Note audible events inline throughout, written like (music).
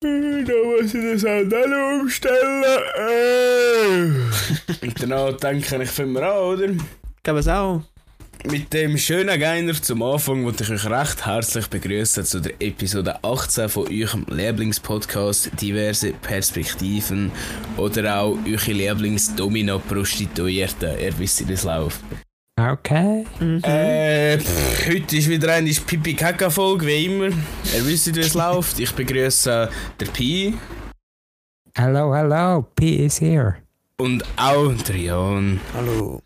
Da muss ich das auch dann umstellen. Äh. Und danach denke ich für mich an, oder? Ich glaube es auch. Mit dem schönen Geiner zum Anfang wollte ich euch recht herzlich begrüßen zu der Episode 18 von eurem Lieblingspodcast Diverse Perspektiven oder auch eure Lieblings-Domino-Prostituierten. Ihr wisst, wie das läuft. Okay. Äh, pff, heute ist wieder eine pipi kaka folge wie immer. Ihr wisst, wie es (laughs) läuft. Ich begrüße der Pi Hello, hello. P is here. und auch Jan. Hallo.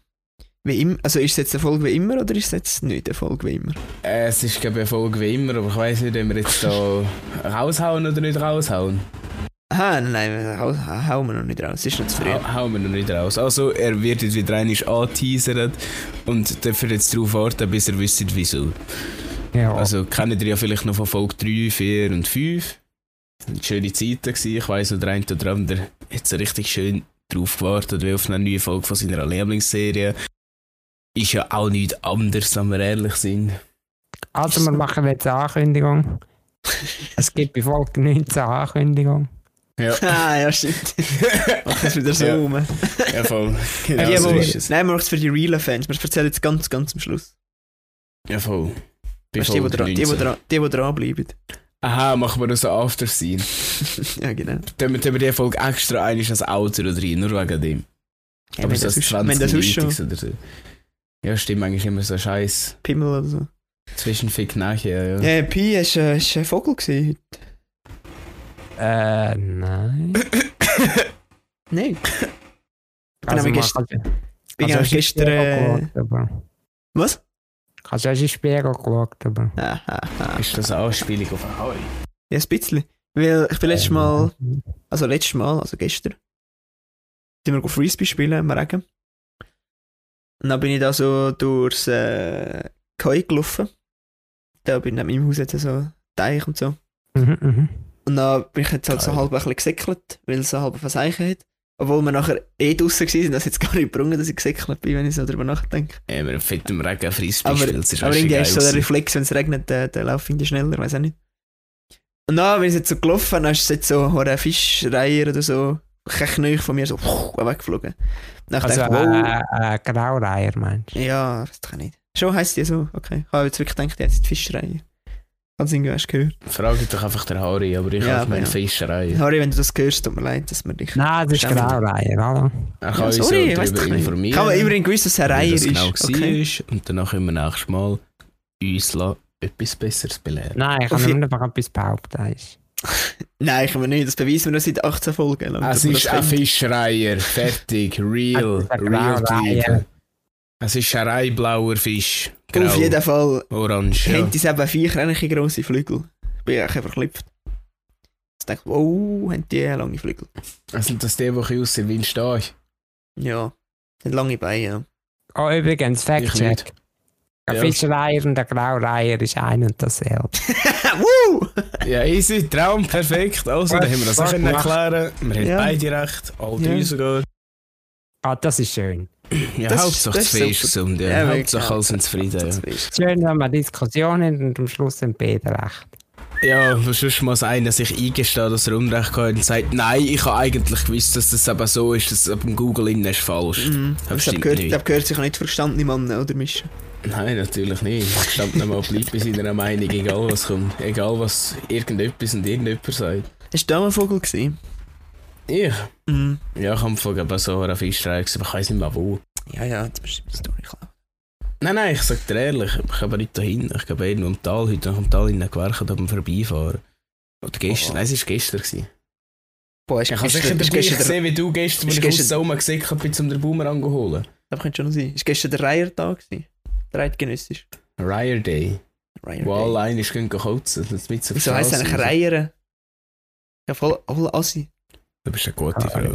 Wie immer, also ist es jetzt eine Folge wie immer oder ist es jetzt nicht eine Folge wie immer? Äh, es ist, glaube ich, eine Folge wie immer, aber ich weiß nicht, ob wir jetzt da (laughs) raushauen oder nicht raushauen. Aha, nein, nein, hau, hauen wir noch nicht raus. Ist noch zu früh. Ha hauen wir noch nicht raus. Also, er wird jetzt wieder einmal angeteasert und dürfen jetzt darauf warten, bis er wisst, wieso. Ja. Also, kennt ihr ja vielleicht noch von Folge 3, 4 und 5. Das waren schöne Zeiten. Gewesen. Ich weiss, der eine oder andere hat so richtig schön drauf gewartet, wie auf eine neue Folge von seiner Lieblingsserie. Ist ja auch nichts anderes, wenn wir ehrlich sind. also, wir machen jetzt eine Ankündigung. (laughs) es gibt bei Folge 19 eine Ankündigung. Ja, (laughs) Ah, ja, stimmt. (laughs) Mach es wieder so Ja. rum. ja voll. Ja, Genau die, so ist es. Nein, wir machen es für die realen Fans. Wir erzählen jetzt ganz, ganz am Schluss. Ja, voll. Weißt, du, die, die, dran, die, die, 19. dran, die, die dranbleiben. Aha, machen wir noch so After Scene. (laughs) ja, genau. Dann tun wir die Folge extra einmal als Auto rein, nur wegen dem. Ja, Aber so das als sonst- wenn das sonst schon 20 oder so. Ja, stimmt, eigentlich immer so scheiß Pimmel oder so. Zwischenfick nachher, ja. Ja, ja Pi, du äh, du ein Vogel gesehen Äh, nein. (coughs) Nein. Also, Ich bin also, auch du gestern. Äh, was? Hast du den Spiegel geschaut, aber... Ah, ah, ah. Ist das eine Anspielung auf Harry? Ja, ein bisschen. Weil ich bin letztes Mal, also letztes Mal, also gestern, sind wir go Frisbee spielen im Regen. Und dann bin ich da so durchs äh, Kai gelaufen. Da bin ich neben meinem Haus jetzt so ein Teich und so. Mhm, mhm. Und dann bin ich jetzt halt so Geil. halb ein bisschen gesäckelt, weil es so halb verseichen hat. Obwohl wir nachher eh draußen waren, das jetzt gar nicht gebrungen, dass ich gesäckelt bin, wenn ich so darüber nachdenke. Ja, wir fett im Regen Frisbee das ist aber irgendwie ist so der. Reflex, wenn es regnet, der, der läuft irgendwie schneller, weiß auch nicht. Und dann bin ich jetzt so gelaufen, dann ist jetzt so eine Fischreihe oder so, kein Knöch von mir so weggeflogen. Dann Also, dachte ich, wow, äh, äh, Graureiher, meinst du? ja, das kann ich nicht. Schon heisst die so, okay. Ich habe jetzt wirklich gedacht, die heißt Fischreihe. Du irgendwie hast du gehört? Frage doch einfach der Harry, aber ich Ja, habe meine ja. Fischerei. Harry, wenn du das hörst, tut mir leid, dass wir dich... Nein, das ist Stimmt. Graureiher, oder? Er kann Ja, uns sorry, doch darüber nicht. informieren. Ich habe immerhin gewusst, dass es eine wie Reihe das ist. genau okay. war. Und danach können wir nächstes Mal uns etwas Besseres belehren. Nein, ich kann nur einfach etwas behaupten. ist- (laughs) Nein, können wir nicht. Das beweisen wir noch seit 18 Folgen. lang, (laughs) Es ist ein. Fischreier, fertig, real, ist real. Es ist ein reinblauer Fisch. Grau, Auf jeden Fall orange. Ja. haben die eben vier ähnliche grosse Flügel. Ich bin echt verklüpft. Ich dachte, wow, haben die lange Flügel. Sind das die, die ein aussehen wie ein Stach? Ja, sind lange Beine, ja. Oh, übrigens, Fact-Check. Ein Ja. Fischreiher und ein Graureiher ist ein und dasselbe. (laughs) Woo! Ja, easy, Traum, perfekt. Also, da haben wir das auch erklären. Wir haben Ja. beide recht, all Ja. drei sogar. Ah, das ist schön. Ja, Das ist- Hauptsache das das ist Fisch super. gesund. Ja. Ja, Hauptsache ja. alle sind zufrieden. Ja, Schön, wenn man Diskussionen und am Schluss sind beide recht. ja sonst muss einer sich eingestehen, dass er Unrecht hat und sagt, nein, ich habe eigentlich gewusst, dass das aber so ist, dass es beim Google innen ist falsch. Mhm. Das Ich habe gehört, nicht. ich hab gehört, sich nicht verstandene Mann oder mischen. Nein, natürlich nicht. Gestanden mal bleibt bei seiner Meinung, egal was kommt. Egal was irgendetwas und irgendjemand sagt. Hast du da mal einen Vogel gesehen? Ich? Mhm. Ja, ich habe von eben so einer Fischreihe gesehen, aber ich weiss nicht mehr wo. Ja, ja, das ist eine Story, klar. Nein, nein, ich sag dir ehrlich, ich habe nicht dahin. Ich gehe irgendwo im Tal, heute nach dem Tal in gewerkt, beim Vorbeifahren. Oder gestern, Oh. nein, es war gestern. Gewesen. Boah, Ich habe sicher den ist gleich gestern der, gesehen wie du gestern, als ich aus Oma gesehen bin, um den Boomerang zu holen. das könnte schon sein. Ist gestern der Reihertag? Der Eidgenössisch. Ryer Day. Reiher Wo Day. alle einmal gehen kotzen. Das mit so Wieso heisst es eigentlich Reiher? Ja, voll, voll assi. Du bist eine gute Ah, Frau.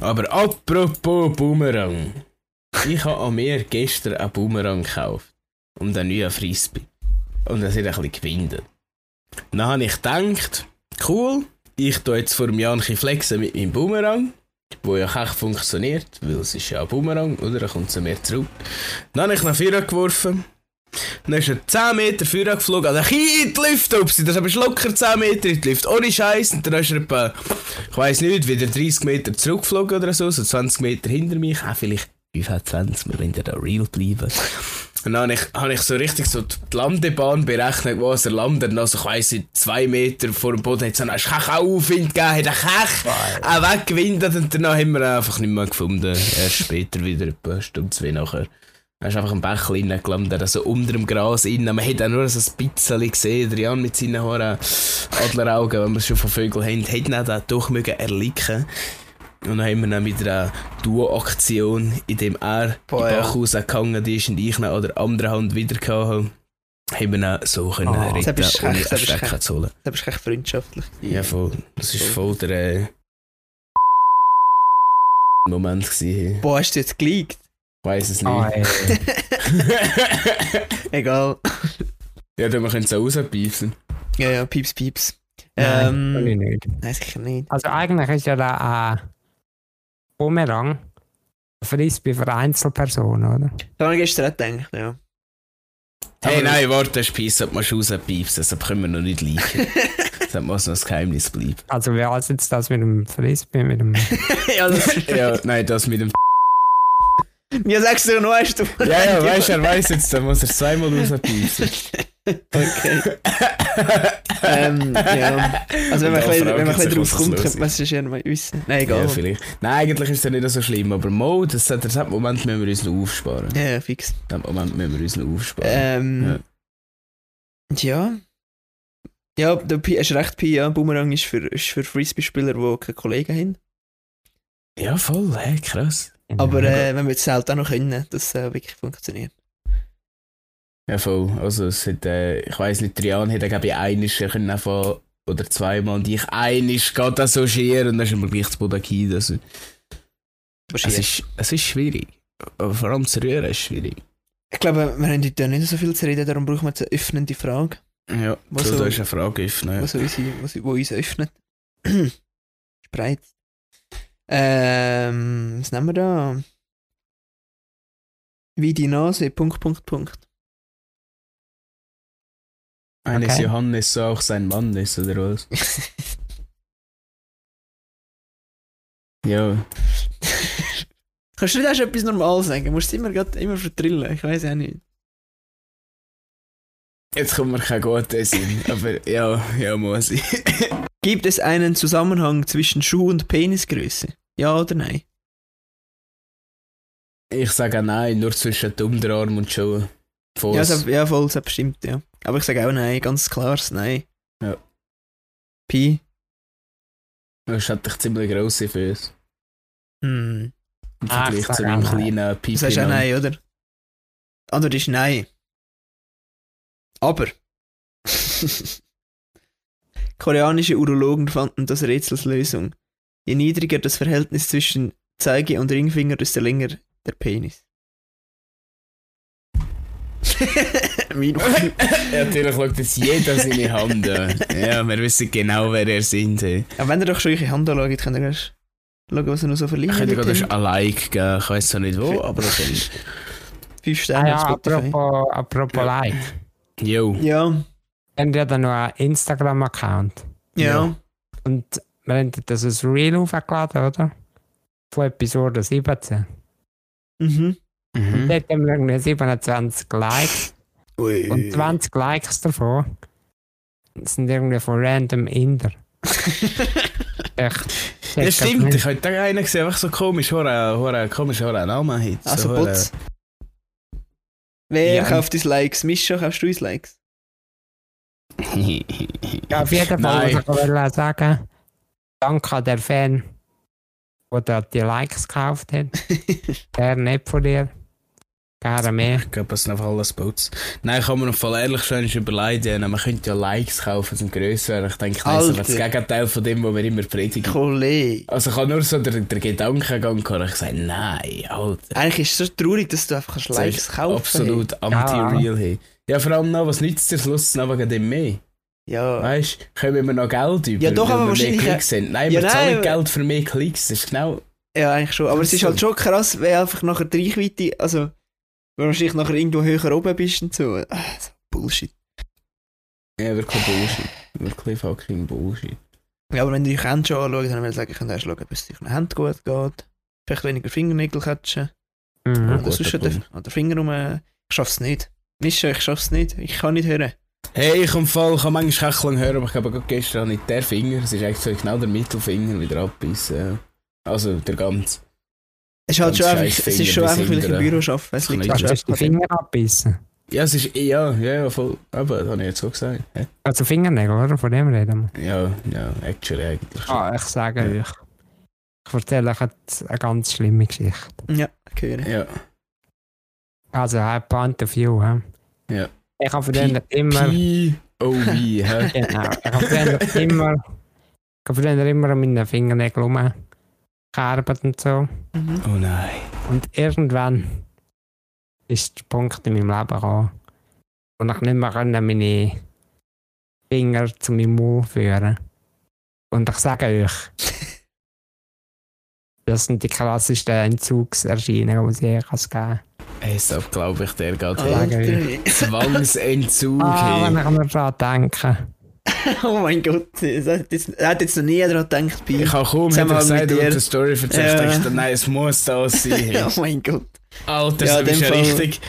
Aber apropos Boomerang. Ich habe an mir gestern einen Boomerang gekauft. Und einen neuen Frisbee. Und das hat ein bisschen gewindet. Dann habe ich gedacht, cool, ich tue jetzt vor dem Jahr ein flexen mit meinem Boomerang. Wo ja echt funktioniert, weil es ist ja ein Boomerang, oder? Dann kommt es mir zurück. Dann habe ich nach vorne geworfen. Dann ist er 10 Meter vorher geflogen, also ein in die Luft, sie das aber ist locker 10 Meter in die Luft, ohne Scheiß. Und dann ist er etwa, ich weiss nicht, wieder 30 Meter zurückgeflogen oder so, so 20 Meter hinter mich, auch vielleicht 25, wir wollen ja da real bleiben. Und dann habe ich, habe ich so richtig so die Landebahn berechnet, wo er landet. Also, ich weiss nicht, zwei Meter vor dem Boden hat es einen Kech Aufwind gegeben, hat einen Kech auch weggewindet und danach haben wir ihn einfach nicht mehr gefunden. Erst später wieder, etwa eine Stunde, zwei nachher. Er ist einfach ein Bächlein gelandet, also unter dem Gras innen. Man hat auch nur so ein bisschen gesehen, Adrian mit seinen Haaren, Adleraugen, wenn wir es schon von Vögeln haben, hätten auch da doch mögen erlicken und dann haben wir dann wieder eine Duo-Aktion, in dem er Boah, in ja. Bach rausgegangen ist und ich ihn an der anderen Hand wieder habe. Haben wir dann so können Ah, retten, das ist ohne echt- das ist echt- zu holen. Da bist du echt freundschaftlich. Ja, voll. Das war voll der äh, Moment. Gewesen. Boah, hast du jetzt geleakt? Ich weiss es nicht. Ah, ey. (laughs) Egal. ja, dann können es auch rauspiepsen. Ja, ja, pieps, pieps. Nein, will ich Ähm, nicht. nein, sicher nicht. Also eigentlich ist ja da ein Bumerang ein Frisbee für Einzelpersonen, oder? Da habe ich gestern auch gedacht, ja. Hey, Aber- nein, warte, das Spiess hat man schon rauspiepsen, das können wir noch nicht liken. das muss noch ein Geheimnis bleiben. Also wer heißt jetzt das mit dem Frisbee, mit dem... (laughs) ja, das (laughs) ja, nein, das mit dem. Ja, sagst du noch, hast du. Ja, ja, (laughs) weißt du, er weiss jetzt, dann muss er zweimal rauspiepsen. Okay. (laughs) ähm, ja. Also, wenn man ein wenn man ein drauf kommt, könnte man es ja mal wissen. Nein, egal. Ja, vielleicht. Nein, eigentlich ist es ja nicht so schlimm, aber Mo, das, das, das Moment müssen wir uns noch aufsparen. Ja, ja, fix. Den Moment müssen wir uns noch aufsparen. Ähm, ja. Ja, der Pi, hast recht, Pi, ja. Boomerang ist für, ist für Frisbee-Spieler, die keine Kollegen haben. ja, voll, hey, krass. Aber äh, wenn wir es halt auch noch können, dass es äh, wirklich funktioniert. Ja, voll. Also, es hat, äh, ich weiss nicht, Trian hat, glaube ich, einiges können einfach, oder zweimal, und ich einiges geht das so schier, und dann ist immer gleich das Boden gefallen. Also, es, ist, es ist schwierig. Aber vor allem zu rühren ist schwierig. Ich glaube, wir haben heute nicht so viel zu reden, darum brauchen wir jetzt eine öffnende Frage, Ja, so, da ist eine Frage offen. Ja. was uns, was, wo uns öffnet. (clears throat) Spreizt. Ähm, was nehmen wir da? Wie die Nase, Punkt, Punkt, Punkt. Eines Okay. Johannes so auch sein Mann ist, oder was? (laughs) Ja. Kannst du nicht erst etwas normal sagen? Du musst es immer, grad, immer verdrillen, ich weiß auch nicht. Jetzt kommt mir kein guter Sinn, aber ja, ja, muss ich. Gibt es einen Zusammenhang zwischen Schuh und Penisgröße? Ja oder nein? Ich sage auch nein, nur zwischen dem Unterarm und Schuhe. Fuss. Ja, das, ja, voll, das bestimmt, ja. Aber ich sage auch nein, ganz klares Nein. Ja. Pi. Das hat dich ziemlich grosse Füße. Hm. Im Ah, Vergleich zu meinem nein. kleinen Du Pipi. sagst auch nein, oder? Antwort ist nein. Aber. (laughs) Koreanische Urologen fanden das Rätsels Lösung. Je niedriger das Verhältnis zwischen Zeige und Ringfinger, desto länger der Penis. (laughs) (laughs) Ja, natürlich schaut jetzt jeder seine Hand an. Ja, wir wissen genau, wer er sind. hey. Aber wenn ihr doch schon eure Hand anschaut, könnt ihr erst schauen, was ihr noch so Ich verliehen könnte gerade ein Like geben, ich weiß zwar nicht wo, aber okay. (laughs) Fünf Ah Sterne ja, auf Spotify. apropos, apropos Like. Jo. Ja, Wir haben ja dann noch einen Instagram-Account. ja. Ja. Und wir haben das als Reel aufgeladen, oder? Von Episode 17. Mhm. Mhm. Dort haben wir irgendwie 27 Likes. Ui. Und 20 Likes davon sind irgendwie von random Inder. (laughs) Echt. Ja, stimmt, ich habe da einen gesehen, einfach so komisch, hora, hora, komisch, hora, Name hat. Also so, Putz. Wer Ja. kauft uns Likes? Mischa, kaufst du uns Likes? (laughs) Ja, auf jeden Fall muss ich wollte sagen, danke an den Fan, der da die Likes gekauft hat. (laughs) Der nicht von dir. Gerne mehr. Ich glaube, das sind einfach alles Bots. Nein, ich habe mir noch voll ehrlich schon überlegt, ja, man könnte ja Likes kaufen, sind grösser. Ich denke, das ist das Gegenteil von dem, was wir immer predigen. Kollege. Also ich habe nur so den, den Gedankengang gehabt, ich gesagt, nein, Alter. Eigentlich ist es so traurig, dass du einfach kannst Likes kaufen Absolut anti-real. Hey. Ja, vor allem noch, was nützt der Schluss noch wegen dem mehr? Ja. Weißt du, kommen wir noch Geld über, Ja, doch, aber wir wahrscheinlich- mehr Klicks sind? Nein, Ja, wir zahlen nein, Geld für mehr Klicks, das ist genau... ja, eigentlich schon. Aber es ist halt schon krass, wenn einfach nachher die Reichweite, also Weil du wahrscheinlich nachher irgendwo höher oben bist und so. Ah, Bullshit. Ja, wirklich Bullshit. Wirklich fucking Bullshit. Ja, aber wenn du die Hände schon anschaust, dann würde ich sagen, ich könnte erst schauen, ob es deinen Händen gut geht. Vielleicht weniger Fingernägel catchen. Mhm. Oder sonst den, an den Finger rum. Ich schaff's nicht. Mischa, ich schaff's nicht. Ich kann nicht hören. Hey, ich am Fall, ich kann manchmal echt lang hören, aber ich glaube, gerade gestern habe ich der Finger, es ist eigentlich so genau der Mittelfinger wieder abbissen. Also der ganze. Es ist halt schon einfach, es ist schon einfach, weil ich im Büro arbeite. Es liegt schon Finger abbissen. Ja, es ist. Ja, ja, ja, voll. Aber das habe ich jetzt so gesagt. hä? Also Fingernägel, oder? Von dem reden wir. Ja, ja, actually eigentlich schon. Ah, ich sage Ja. euch. Ich erzähle euch jetzt eine ganz schlimme Geschichte. Ja, höre. Ja. Also, ein Point of View. He? Ja. Ich habe früher immer. P.O.V. hä? Genau. Ich habe früher immer. Ich habe früher immer an meinen Fingernägeln rumgearbeitet und so. Mhm. Oh nein. Und irgendwann ist der Punkt in meinem Leben gekommen, wo ich nicht mehr können meine Finger zu meinem Mund führen Und ich sage euch, (laughs) das sind die klassischsten Entzugserscheinungen, die es je kann geben kann. So glaube ich, der geht hey. Zwangsentzug. Ah, wenn ich mir daran denke. (laughs) Oh mein Gott, das hat jetzt, er hat jetzt noch nie daran gedacht, Pi. Ich habe kaum hätte mit gesagt, dir. und die Story erzählt, Ja. dachte, nein, es muss das sein. (laughs) Oh mein Gott. Alter, Ja, das ist dem ja Fall- richtig.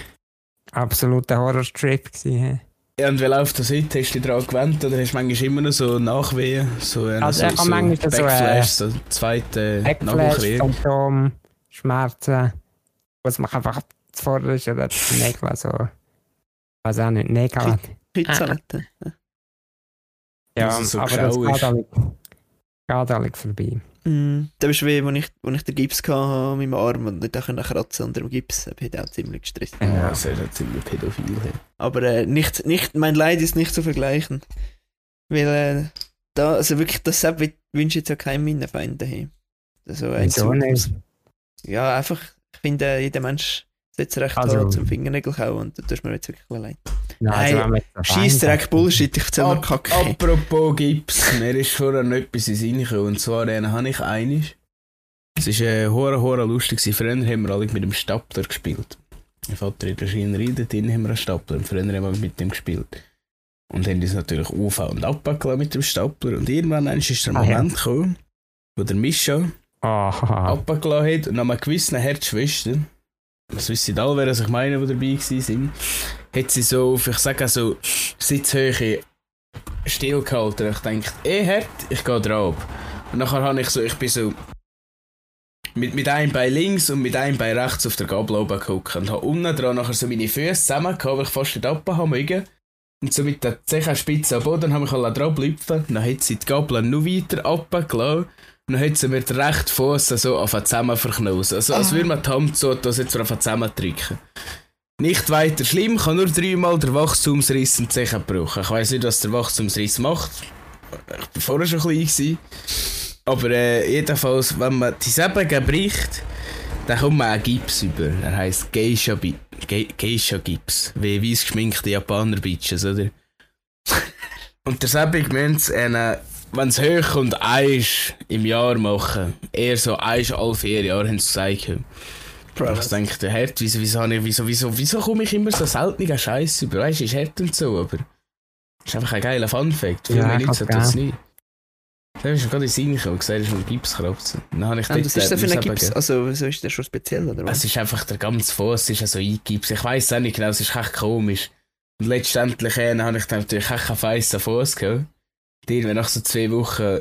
Absoluter Horrorstrip gewesen. Ja, und wie läuft das heute? Hast du dich daran gewöhnt oder hast du manchmal immer noch so Nachwehen? So, äh, Also so, ich habe manchmal so, Backflash, so zweite. Symptom, Schmerzen, was man einfach ist so. weiß auch nicht, Nägel. Pizzanetten. Ja, Dass es so aber das geht ist. alle, geht alle vorbei. Mm, da bist du wie, als ich, als ich den Gips hatte mit meinem Arm und nicht auch können kratzen unter dem Gips. Das hat auch ziemlich gestresst. Ja, Ja. das ist ja ziemlich pädophil. Hey. Aber äh, nicht, nicht, mein Leid ist nicht zu vergleichen. Weil äh, da, also wirklich, das wünsche ich jetzt ja keinem meiner Feinde daheim. Also, äh, Wieso nicht? Ja, einfach, ich finde, äh, jeder Mensch setzt recht Also- zum Fingernägel kauen und da tust mir jetzt wirklich leid. Nein, Nein, also jetzt Scheiß Dreck Bullshit, ich erzähl mir Ap- Kacke. Apropos Gips, mir ist vorher noch etwas in den Sinn gekommen. Und zwar äh, habe ich einig. Es war äh, hure, hure lustig. Früher haben wir alle mit dem Stapler gespielt. Mein Vater in der Schreinerei, dort drin haben wir einen Stapler. Und früher haben wir mit dem gespielt. Und haben uns natürlich auf- und abgelassen mit dem Stapler. Und irgendwann ist der Ah. Moment gekommen, wo der Mischa Aha. (laughs) abgelassen hat und an einem gewissen Herzschwester, das wissen alle, wer ich meine, die dabei waren, hat sie so auf, ich sage so, Sitzhöhe stillgehalten. Ich dachte, eh hart, ich gehe drauf. Und nachher habe ich so, ich bin so mit, mit einem Bein links und mit einem Bein rechts auf der Gabel oben geguckt und habe unten dran nachher so meine Füße zusammen weil ich fast nicht abhaben. Und so mit der Zehenspitze am Boden habe ich alle dran blüpfen. Dann hat sie die Gabel noch weiter abgelassen. Und dann hat den rechten Fuß so auf zusammen verknosen. Also als würde man die Hand so das jetzt auf zusammendrücken. Nicht weiter schlimm, habe nur dreimal den Wachstumsriss und die gebrochen. Ich weiss nicht, was der Wachstumsriss macht. Ich war vorher schon klein. Gewesen. Aber äh, jedenfalls, wenn man die Säbel bricht, dann kommt man einen Gips über. Er heisst Geisha, Bi- Ge Geisha Gips. Wie weiss geschminkte Japaner Bitches, oder? (laughs) Und der Säbel meint, äh, wenn es hoch kommt, eins im Jahr machen. Eher so eins alle vier Jahre, haben sie gesagt. Und ich denke, der Herd, wieso, wieso, wieso, wieso, wieso komme ich immer so selten Scheiß über? Weißt du, ist hart und so, aber. Das ist einfach ein geiler Fun-Fact. Viele Ja, Leute glaub, das ja. nicht. Da ist mir gerade in Sinn gekommen und gesagt, es ist ein Gipskratzen. Dann habe ich dort, was ist denn für muss ein eben Gips? Also, wieso ist der schon speziell, oder was? Es ist einfach der ganze Fuß ist also eingegipst. Ich weiß auch nicht genau, es ist echt komisch. Und letztendlich äh, habe ich dann natürlich echt keinen feissen Fuß gehabt. Irgendwie nach so zwei Wochen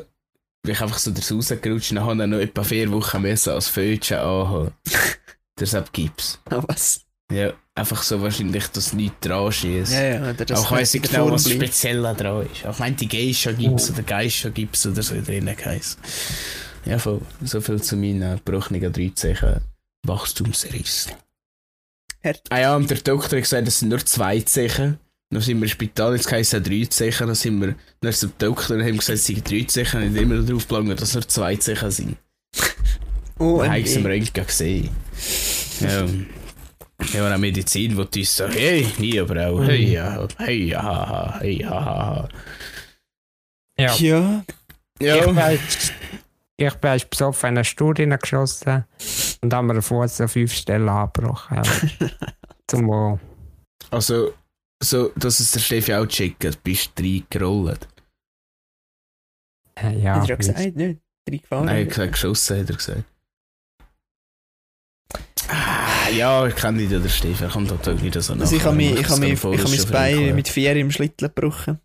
bin ich einfach so das rausgerutscht und dann habe ich noch etwa vier Wochen müssen als Fötchen anhaben. (laughs) Deshalb Gips. Ah, was? Ja, einfach so wahrscheinlich, dass nichts dran schießt. Ja, ja, der- das Auch weiss ich genau, was speziell dran ist. Auch meint die Geisha Gips oder Geisha Gips oder so drin heisst. Ja, voll. So viel zu meinen gebrochenen 13 Wachstumsriss. Hart. Ah ja, und der Doktor hat gesagt, es sind nur zwei Zechen. Dann sind wir im Spital, jetzt heisst es drei Zechen. Dann sind wir dann zum Doktor und haben gesagt, es sind drei Zechen. Und immer darauf gelangt, dass es nur zwei Zechen sind. Oh, Dann haben im Röntgen gesehen. Ja. Ja, auch Medizin, wo die so, hey, nie, aber auch, hey, ja, hey, ja, haha, hey, ja, haha. Ja. Ja, Ich Ja, bin ich bin besoffen in eine Studie geschossen und haben mir Fuß an fünf Stellen abgebrochen. (laughs) Zum Wohl. Also, so, dass es der Steffi auch checkt, bist du reingerollt. Äh, ja. Hat er ja gesagt, nicht? Reingefahren. Nein, er hat gesagt, geschossen, hat er gesagt. Ah, ja, ich kenne nicht den Steffi, er kommt halt wieder so nach. Also ich habe mich, ich habe mich, ich habe mein Bein mit vier im Schlittel gebrochen.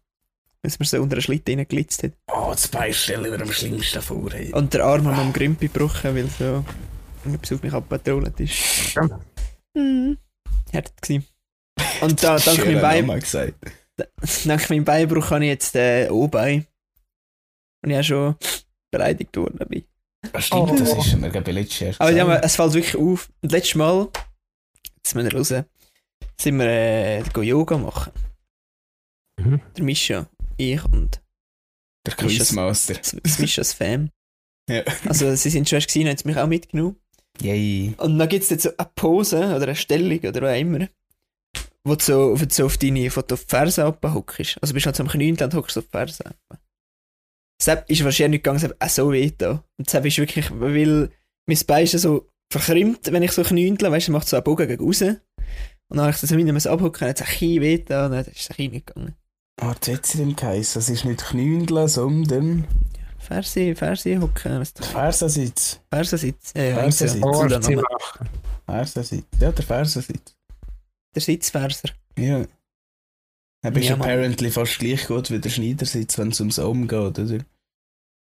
Weil es mir so unter den Schlitten reingelitzt hat. Oh, das Bein stelle ich mir am schlimmsten vor. Hey. Und der Arm haben wir am Grümpi gebrochen, weil so etwas auf mich abgetrollt ist. Ja. Mhm. Hart gewesen. Und da, (laughs) (laughs) dank meinem Bein, dank meinem Beinbruch habe ich jetzt äh, O-Bein. Und ich auch schon beleidigt worden dabei. Ah, stimmt, Oh. das ist mir gerade letztes Jahr Aber ja, es fällt wirklich auf. Und letztes Mal, jetzt müssen wir raus, sind wir äh, go Yoga machen. Mhm. Der Mischa, ich und Der Quizmaster. (laughs) das Mischas Fan. Ja. Also sie sind schon erst gesehen, haben sie mich auch mitgenommen. Yay. Und dann gibt es jetzt so eine Pose oder eine Stellung oder was immer, wo du so, wo du so auf deine wo du auf die Ferse abhockst. Also bist du halt so am Knien und hockst auf die Ferse. Sepp ist wahrscheinlich nicht gegangen, auch so weh da. Und Sepp ist wirklich, weil mein Bein ist ja so verkrümmt, wenn ich so knüntle, weißt du, macht so einen Bogen gegen raus. Und dann habe ich das wieder so abhocken, hat es ein weh da, und dann ist es ein nicht gegangen. Ah, das hat sie denn geheißen. Es ist nicht Knündeln, sondern Ferse, Ferse hocken, das? Fersensitz. Fersensitz. Ja, ja, Fersensitz. Vorzimmer. Name. Fersensitz. Ja, der Fersensitz. Der Sitzferser. Ja. Er bist Ja, apparently fast gleich gut wie der Schneidersitz, wenn es ums Om geht, oder?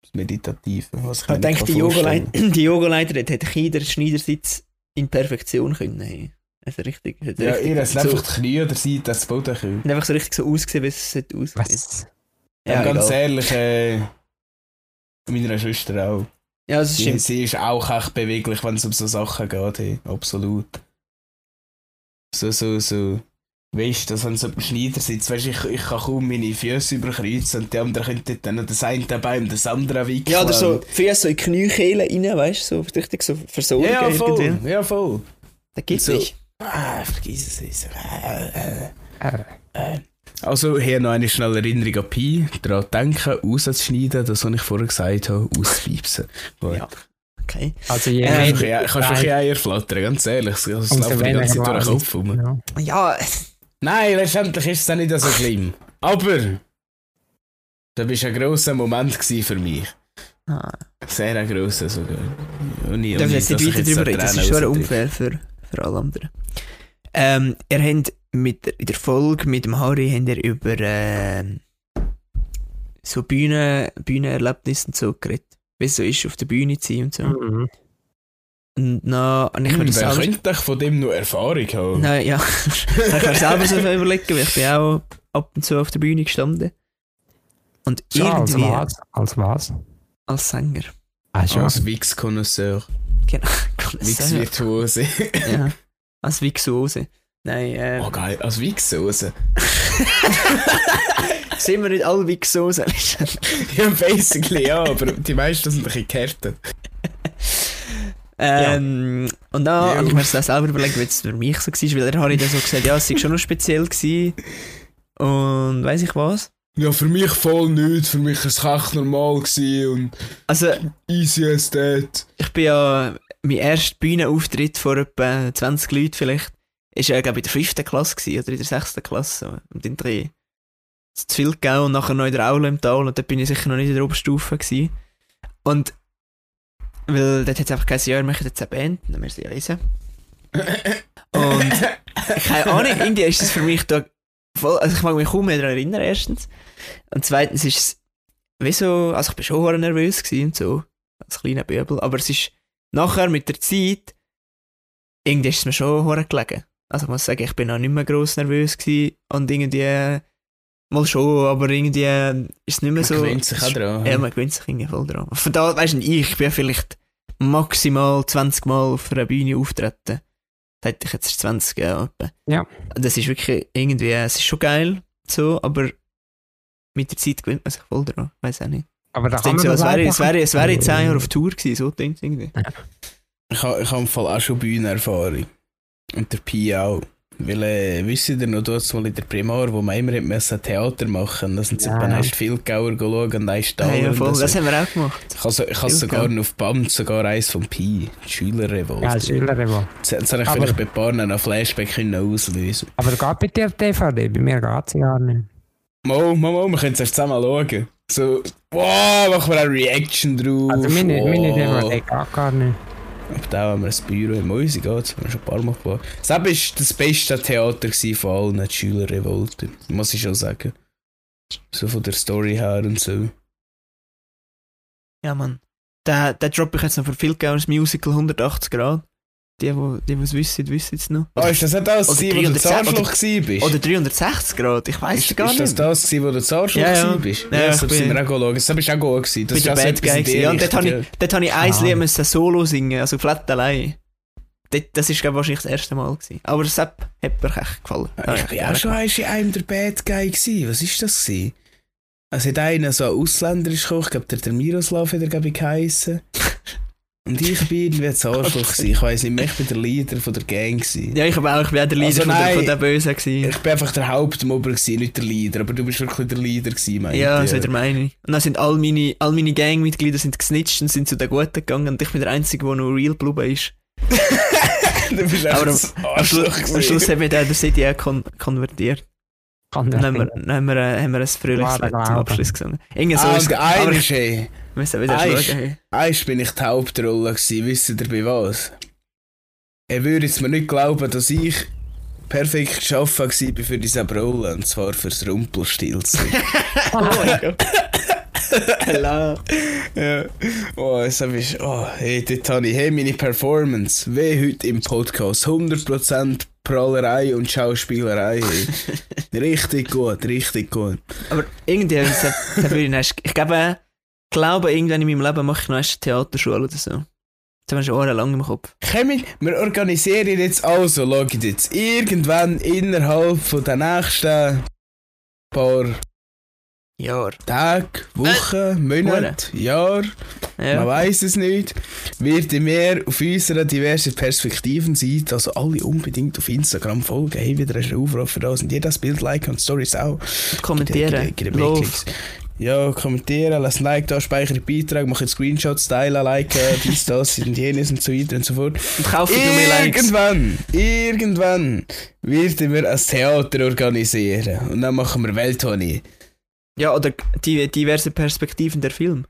Das Meditative. Was Ich denke, die nicht Yogaleit- vorstellen (clears throat) die Yogaleiter hätte jeder Schneidersitz in Perfektion können. Hey. Also richtig. hat Ja, richtig ihr habt einfach die Knie oder Seite das Boden können. hat einfach so richtig so ausgesehen, wie es sollte aussehen. Was? Ja, ganz egal. ehrlich, äh, meiner Schwester auch. Ja, das Sie, stimmt. sie ist auch echt beweglich, wenn es um so Sachen geht. Hey. Absolut. So, so, so. Weißt du, wenn so ein Schneider sitzt, weißt du, ich, ich kann kaum meine Füße überkreuzen und die anderen können dann noch das eine Bein und das andere wickeln. Ja, oder so Füße so in die Kniekehle rein, weißt du, so richtig so versorgen Ja, voll. irgendwie. Ja, voll. Das gibt So. nicht. Ah, vergiss es. Äh, äh. Äh, Also, hier noch eine schnelle Erinnerung an Pi. Daran denken, rauszuschneiden, das, was ich vorher gesagt habe, auszupiepsen. Ja. Okay. also je Ähm, Kannst du mehr ein bisschen- kannst bisschen Eier flattern, ganz ehrlich. Umso läuft die ganze Zeit durch den Kopf rum. Ja. Ja, Nein, letztendlich ist es dann nicht so schlimm. Aber, das war ein grosser Moment für mich. ah, Sehr ein grosser sogar. Und ich, darf ich jetzt nicht weiter so reden, das ist schon unfair für, für alle anderen. Ähm, ihr habt mit, der- in der Folge mit dem Harry habt ihr über ähm, so Bühne, Bühnenerlebnisse und so geredet. Wie es so ist, auf der Bühne zu sein und so. Mhm. Und dann habe ich mir Hm, das wer selber... könnte doch von dem noch Erfahrung haben? Nein, ja. (laughs) Ich mir selber so überlegen, weil ich bin auch ab und zu auf der Bühne gestanden. Und als irgendwie was? Als was? als Sänger. Ah, schon. Als Wix-Konnoisseur. Genau. (laughs) Wix-Virtuose. ja. Als Wixose. Nein, äh, Oh geil, als Wix-Soße. (laughs) sind wir nicht alle Wixosen? (laughs) ja, basically ja, aber die meisten sind ein bisschen gehärtet. ähm, Und dann Ja. habe ich mir das selber überlegt, wie es für mich so war, weil er habe ich dann so gesagt, ja, es war schon noch speziell gewesen. Und weiß ich was. Ja, für mich voll nicht. Für mich war es echt normal und Also, easy as that. ich bin ja, mein erster Bühnenauftritt vor etwa 20 Leuten vielleicht, ist ja, glaube ich, in der fünften Klasse gewesen, oder in der sechsten Klasse, so, um den Dreh. Zu viel gegeben und nachher noch in der Aula im Tal und dort bin ich sicher noch nicht in der Oberstufe gewesen. Und, weil dort hat es einfach gesagt, ja, wir machen jetzt eine Band, dann müssen wir sie lesen. Und, keine Ahnung, irgendwie ist es für mich da voll, also ich mag mich kaum mehr daran erinnern, erstens. Und zweitens ist es, wie so, also ich bin schon nervös und so, als kleiner Böbel, aber es ist nachher mit der Zeit, irgendwie ist es mir schon gelegen. Also ich muss sagen, ich bin auch nicht mehr gross nervös und irgendwie, mal schon, aber irgendwie äh, ist es nicht mehr Man so. gewöhnt sich auch dran. Ja, man gewöhnt sich irgendwie voll dran. Von da, weißt du, ich bin vielleicht maximal 20 Mal auf einer Bühne auftreten. Das hätte ich jetzt 20 Jahre etwa. Ja. Das ist wirklich irgendwie, äh, es ist schon geil, so, aber mit der Zeit gewöhnt man sich voll dran. Weiß auch nicht. Aber da Ich kann denke man so, es wäre, es wäre, es wäre einfach- 10 Jahre auf Tour gewesen, so denkt irgendwie. Ich habe ich hab im Fall auch schon Bühnenerfahrung. Und der Pi auch. Weil, äh, wisst ihr noch, dort mal in der Primar, wo man immer müssen Theater machen da sind sie Ja. dann viel Gauer schauen und eins da. Ja, voll. so. Das haben wir auch gemacht. Ich habe so, ich habe sogar Gauer. auf Band sogar eins vom Pi, Schülerrevolt. Ja, Schülerrevolt. Jetzt jetzt habe ich vielleicht bei ein paar noch Flashback auslösen Aber geht bei dir die DVD? Bei mir geht sie gar nicht. Mo, Mo, Mo, wir können es erst zusammen schauen. So, wow, machen wir eine Reaction drauf. Also meine, meine. DVD geht gar nicht. Aber da haben wir ein Büro in Mäuse gehabt, das haben wir schon ein paar Mal gemacht. Das war das beste Theater von allen, Schülerrevolte. Muss ich schon sagen. So von der Story her und so. Ja, Mann. Den, den droppe ich jetzt noch für viel Geld Musical 180 Grad. Die, die, die es wissen, wissen es noch. Oh, ist das nicht das, Oder gewesen, wo du 310 Zahnschluch gewesen bist? Oder 360 Grad, ich weiß ist, gar ist das nicht. das gewesen, wo du Zahnschluch Ja, ja. bist? Ja, Ja, das sind wir auch schauen. Das bist auch gut gewesen. Das auch Bad Guy gewesen. Ja, und dort Richtung, ich, dort habe ich ein. Lied müssen solo singen, also flat allein. Das ich wahrscheinlich das erste Mal gewesen. Aber das hat, mir echt gefallen. Ich bin auch schon in einem der Bad Guy gewesen. Was ist das gewesen? Es hat einer so ein Ausländer ist gekommen, ich glaube der, der Miroslav hat er glaube ich geheissen. (laughs) Und ich bin irgendwie ein Zahnschluch gewesen. Ich weiss nicht mehr, ich bin der Leader von der Gang gewesen. Ja, ich habe auch, ich bin auch der Leader Also von, der, nein. von der Bösen gewesen. Ich bin einfach der Hauptmobber gewesen, nicht der Leader. Aber du bist wirklich der Leader gewesen, meinte Ja, so der meine ich. Und dann sind all meine, all meine Gangmitglieder sind gesnitcht und sind zu den Guten gegangen und ich bin der Einzige, der noch real geblieben ist. (laughs) du bist Aber am, am, Schluss, Arschloch am Schluss haben wir den der City auch kon konvertiert. Dann haben wir, haben wir, äh, haben wir ein fröhliches Lied zum. Abschluss gesungen. Irgendwie so Ah, ist es. Ich müssen wieder Eins. schauen. Hey. Einst bin ich die Hauptrolle gewesen, wisst ihr bei was? Er würde jetzt mir nicht glauben, dass ich perfekt geschaffen war für diese Rolle, und zwar fürs Rumpelstilzchen. (laughs) Oh mein Gott. Hello. ja. Oh, jetzt hab ich, oh, hey, dort habe ich, hey, meine Performance, wie heute im Podcast, 100% Prallerei und Schauspielerei. Hey. (laughs) richtig gut, richtig gut. Aber irgendwie, ich, ich glaube, glaube, irgendwann in meinem Leben mache ich noch erst eine Theaterschule oder so. Das haben wir schon jahrelang im Kopf. Kommen, wir organisieren jetzt also, schaut jetzt, irgendwann innerhalb von den nächsten paar Jahr. Tage, Wochen, Monate, Jahr, man Ja. weiß es nicht, wird mehr auf unserer diversen Perspektiven sieht, also alle unbedingt auf Instagram folgen, hey, wieder ein Aufruf für das und jedes Bild liken und Stories auch. Kommentieren. Ja, kommentieren, lass ein Like da, speichere Beitrag, mach jetzt Screenshots, teilen, liken, dies, das und jenes und so weiter und so fort. Und kaufen noch mehr Likes. Irgendwann, irgendwann werden wir ein Theater organisieren und dann machen wir Welttournee. Ja, oder die diverse Perspektiven der Film.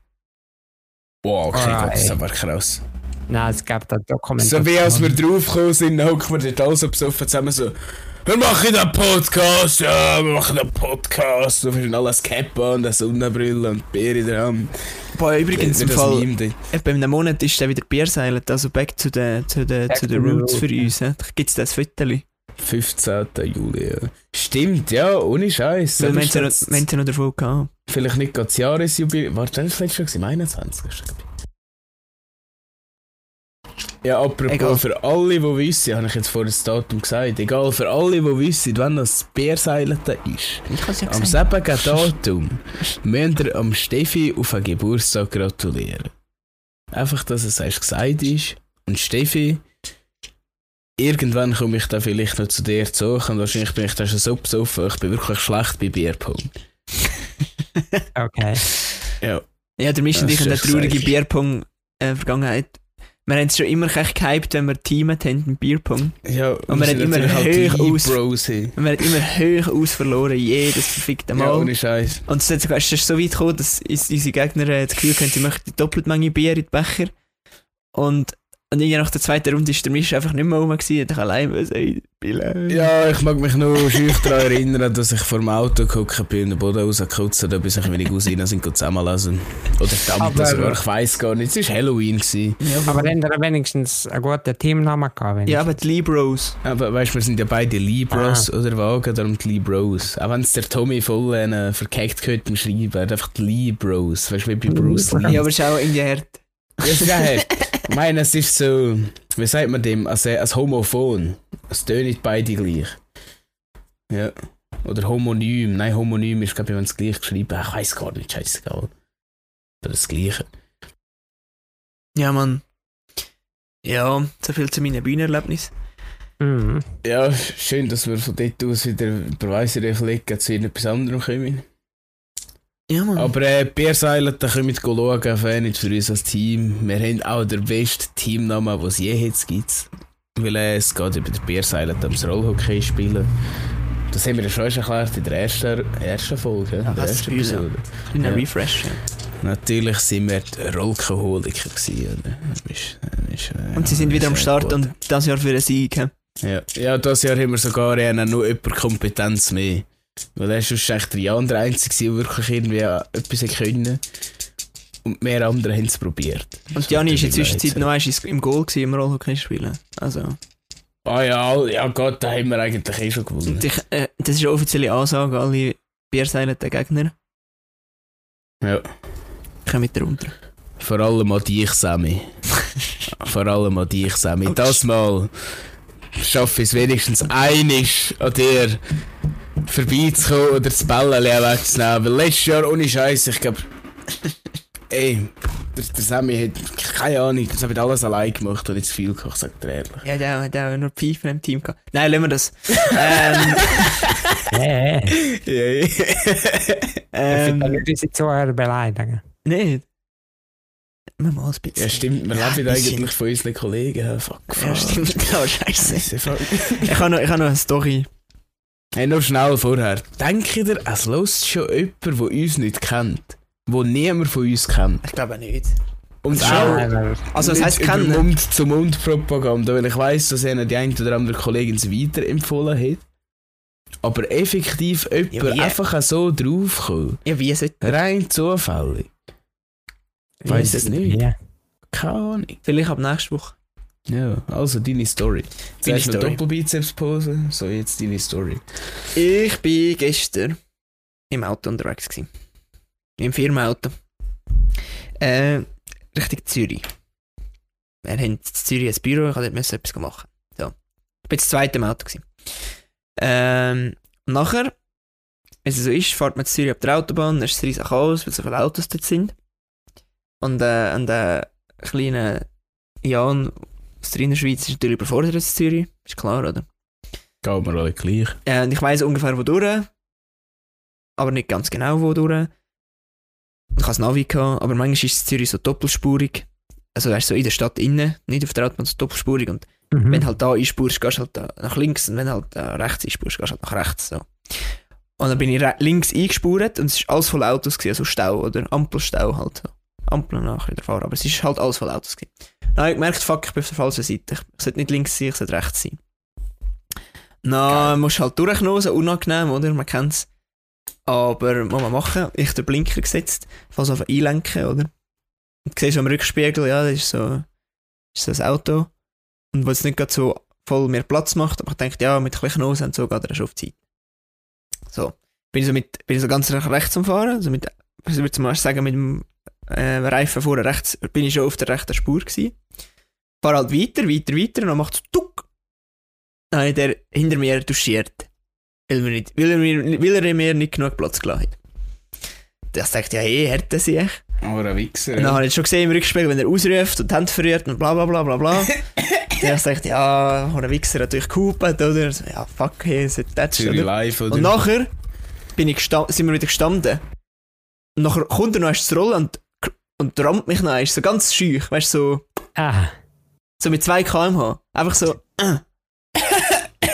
Wow, okay, Ah, Gott, das ist aber krass. Nein, es gab da Dokumentation. So wie als wir draufgekommen sind, hocken wir dort alle so besoffen zusammen so wir machen einen Podcast, ja, wir machen einen Podcast. Und wir haben alle ein Cap an und eine Sonnenbrille und Bier in der Hand. Boah, übrigens im Fall, etwa in einem Monat ist dann wieder Bierseilet, also back to the, to the, Back to the roots für uns. Ja. Da gibt es das Viertel. 15. Juli, ja. Stimmt, ja, ohne Scheiß. Wir haben ja noch- davon gehabt. Vielleicht nicht gerade das Jahresjubiläum. Warte, das war letztes Jahr, im 21. Ja, apropos, Egal. für alle, die wissen, habe ich jetzt vorhin das Datum gesagt, egal, für alle, die wissen, wann das Bärseilete ist, ja am selben Datum müsst ihr am Steffi auf einen Geburtstag gratulieren. Einfach, dass es erst gesagt ist. Und Steffi, irgendwann komme ich dann vielleicht noch zu dir zu und wahrscheinlich bin ich dann schon so besoffen, ich bin wirklich schlecht bei Bierpong. Okay. Ja. Ja, der Misch und ich haben eine traurige. Bierpong-Vergangenheit. Wir haben es schon immer gehypt, wenn wir teamet haben im Bierpong. Ja, Und wir haben immer hoch die aus-. Und wir haben immer hoch aus verloren, jedes verfickte Ja, Mal. ohne Scheiß. und es ist sogar- so weit gekommen, dass uns- unsere Gegner äh, das Gefühl hatten, sie möchten die doppelte Menge Bier in die Becher. Und, und irgendwie nach der zweiten Runde ist der Misch einfach nicht mehr rum gewesen, und ich allein muss ey. Ja, ich mag mich noch schüch daran erinnern, dass ich vor dem Auto geguckt bin und den Boden rausgekotzt habe, bis ich meine Cousinen sind zusammenlesen. Oder Tante Aber- sogar, ich weiss gar nicht. Es war Halloween. Gewesen. Ja, Aber dann hat er wenigstens einen guten Teamnamen gehabt. ja, aber die Libros. Aber weißt du, wir sind ja beide Libros oder Wagen, darum die Libros. Auch wenn es der Tommy voll äh, verkeckt gehört beim Schreiben, er hat einfach die Libros. Weißt du, wie bei Bruce Lee. Ja, aber es ist auch irgendwie hart. Ja, sogar hart. (laughs) Ich meine, es ist so, wie sagt man dem, als, als Homophon. Es tönt beide gleich. Ja. Oder Homonym. Nein, Homonym ist, glaube ich, wenn es gleich geschrieben Ich weiß gar nicht, scheißegal. Oder das Gleiche. Ja, Mann. Ja, so viel zu meinen Bühnenerlebnissen. Mhm. Ja, schön, dass wir von dort aus wieder über Weiße fliegen, zu etwas anderem kommen. Ja, Mann. Aber äh, Bierseilen, da können wir schauen, Fan für uns als Team. Wir haben auch den besten Teamnamen, den es je jetzt gibt. Weil äh, es geht über den Bierseilen ums Rollhockey spielen. Das haben wir ja schon erklärt in der ersten, ersten Folge, Ja, in der ersten ja. Episode. Kleiner Ja. Refresh. Ja. Natürlich sind wir die Rollkoholiker gewesen. Oder? Ist- ist, äh, Und sie sind wieder am ist Start gut. und das Jahr für einen Sieg. Ja, ja das Jahr haben wir sogar ja noch über Kompetenz mehr. Weil er ist echt der Jan der Einzige, der wirklich irgendwie etwas können. Und mehr andere haben es probiert. Und Gianni ist in der Zwischenzeit noch einmal im Goal gewesen, im Rollhockey spielen. Also, Ah ja, ja Gott, da haben wir eigentlich eh schon gewonnen. ich, äh, das ist eine offizielle Ansage, alle Bierseilen der Gegner Ja, kommen mit runter. vor allem an dich, Sammy. (laughs) vor allem an dich, Sammy. Autsch. Das Mal schaffe ich es wenigstens einig an dir vorbeizukommen oder das Bällchen wegzunehmen. Weil letztes Jahr, ohne Scheiß, ich glaube, ey, der, der Sammy hat keine Ahnung, das hat alles allein gemacht und jetzt viel gekocht, sagt er ehrlich. Ja, der, der hat nur Pfeifen im Team gehabt. Nein, lassen wir das. (laughs) ähm, Ja, ich ähm, will nicht unsere Zuhörer beleidigen. nicht. Wir mal ein bisschen. ja, stimmt, wir Ja, leben eigentlich von unseren Kollegen. Fuck, fuck. (laughs) Ja, stimmt. Genau, scheiße. Ich habe noch, ich habe noch eine Story. Hey, noch schnell vorher. Denkt ihr, es lässt schon jemand, der uns nicht kennt? Wo niemand von uns kennt? Ich glaube nicht. Und Das auch Nein, Also, das heisst kennen. Mund-zu-Mund-Propaganda, weil ich weiss, dass ihnen die ein oder andere Kollegin es weiterempfohlen hat. Aber effektiv jemand Ja, wie? einfach so draufkommen. Ja, wie sollte Rein zufällig. Ich weiss es nicht. Ja. Keine Ahnung. Vielleicht ab nächste Woche. Ja, also deine Story. Zuerst noch Story. Doppelbizeps-Pose, so jetzt deine Story. Ich bin gestern im Auto unterwegs. Gewesen. Im Firmenauto. Äh, Richtung Zürich. Wir haben in Zürich ein Büro, ich musste dort etwas machen. So. Ich bin das zweite im Auto. Gewesen. Ähm, und nachher, wie es so ist, fährt man in Zürich auf der Autobahn, dann ist es riesig Chaos, weil so viele Autos dort sind. Und, äh, und der kleine Jan aus der Innerschweiz ist natürlich überfordert in Zürich. Ist klar, oder? Geht mir alle gleich. Äh, und ich weiss ungefähr wodurch, aber nicht ganz genau wodurch. Ich hatte das Navi, gehabt, aber manchmal ist Zürich so doppelspurig. Also ist so in der Stadt innen, nicht auf der Autobahn, so doppelspurig. Und Mhm. wenn halt da einspurst, gehst du halt da nach links und wenn halt da rechts einspurst, gehst du halt nach rechts. So. Und dann bin ich links eingespurt und es war alles voll Autos, gewesen, also Stau oder Ampelstau halt. So. Ampeln nach wieder fahren, aber es ist halt alles voll Autos. Gewesen. Dann habe ich gemerkt, fuck, ich bin auf der falschen Seite. Ich sollte nicht links sein, ich sollte rechts sein. Dann musst halt durchknosen, unangenehm, oder? Man kennt es. Aber muss man machen. Ich den Blinker gesetzt, fast auf einlenken, oder? Und siehst am Rückspiegel, ja, das ist so, ist so ein Auto. Und weil es nicht gerade so voll mehr Platz macht, aber ich denke, ja, mit ein bisschen Nose und so geht er schon auf die Zeit. So. Bin ich so, mit, bin ich so ganz rechts am Fahren, also mit, ich würde mal sagen, mit dem äh, Reifen vorne rechts, bin ich schon auf der rechten Spur gewesen. Fahr halt weiter, weiter, weiter und dann macht es tuck. Dann hat er hinter mir duschiert. Weil, nicht, weil, er mir, weil er mir nicht genug Platz gelassen hat. Das dachte ich, ja, eh, härter sich. Aber ein Wichser. Und dann habe ich schon gesehen im Rückspiegel, wenn er ausruft und die Hände verrührt und bla bla bla bla bla. Dann dachte ich, ja, der Wichser hat natürlich gehupet, oder? So, ja, fuck, hey, das, oder? live, oder? Und nachher bin ich sind wir wieder gestanden. Und nachher kommt er noch erst zu rollen und, und rammt mich noch, ist so ganz schüch, weißt du, so, Ah, so mit 2 km/h. Einfach so, äh.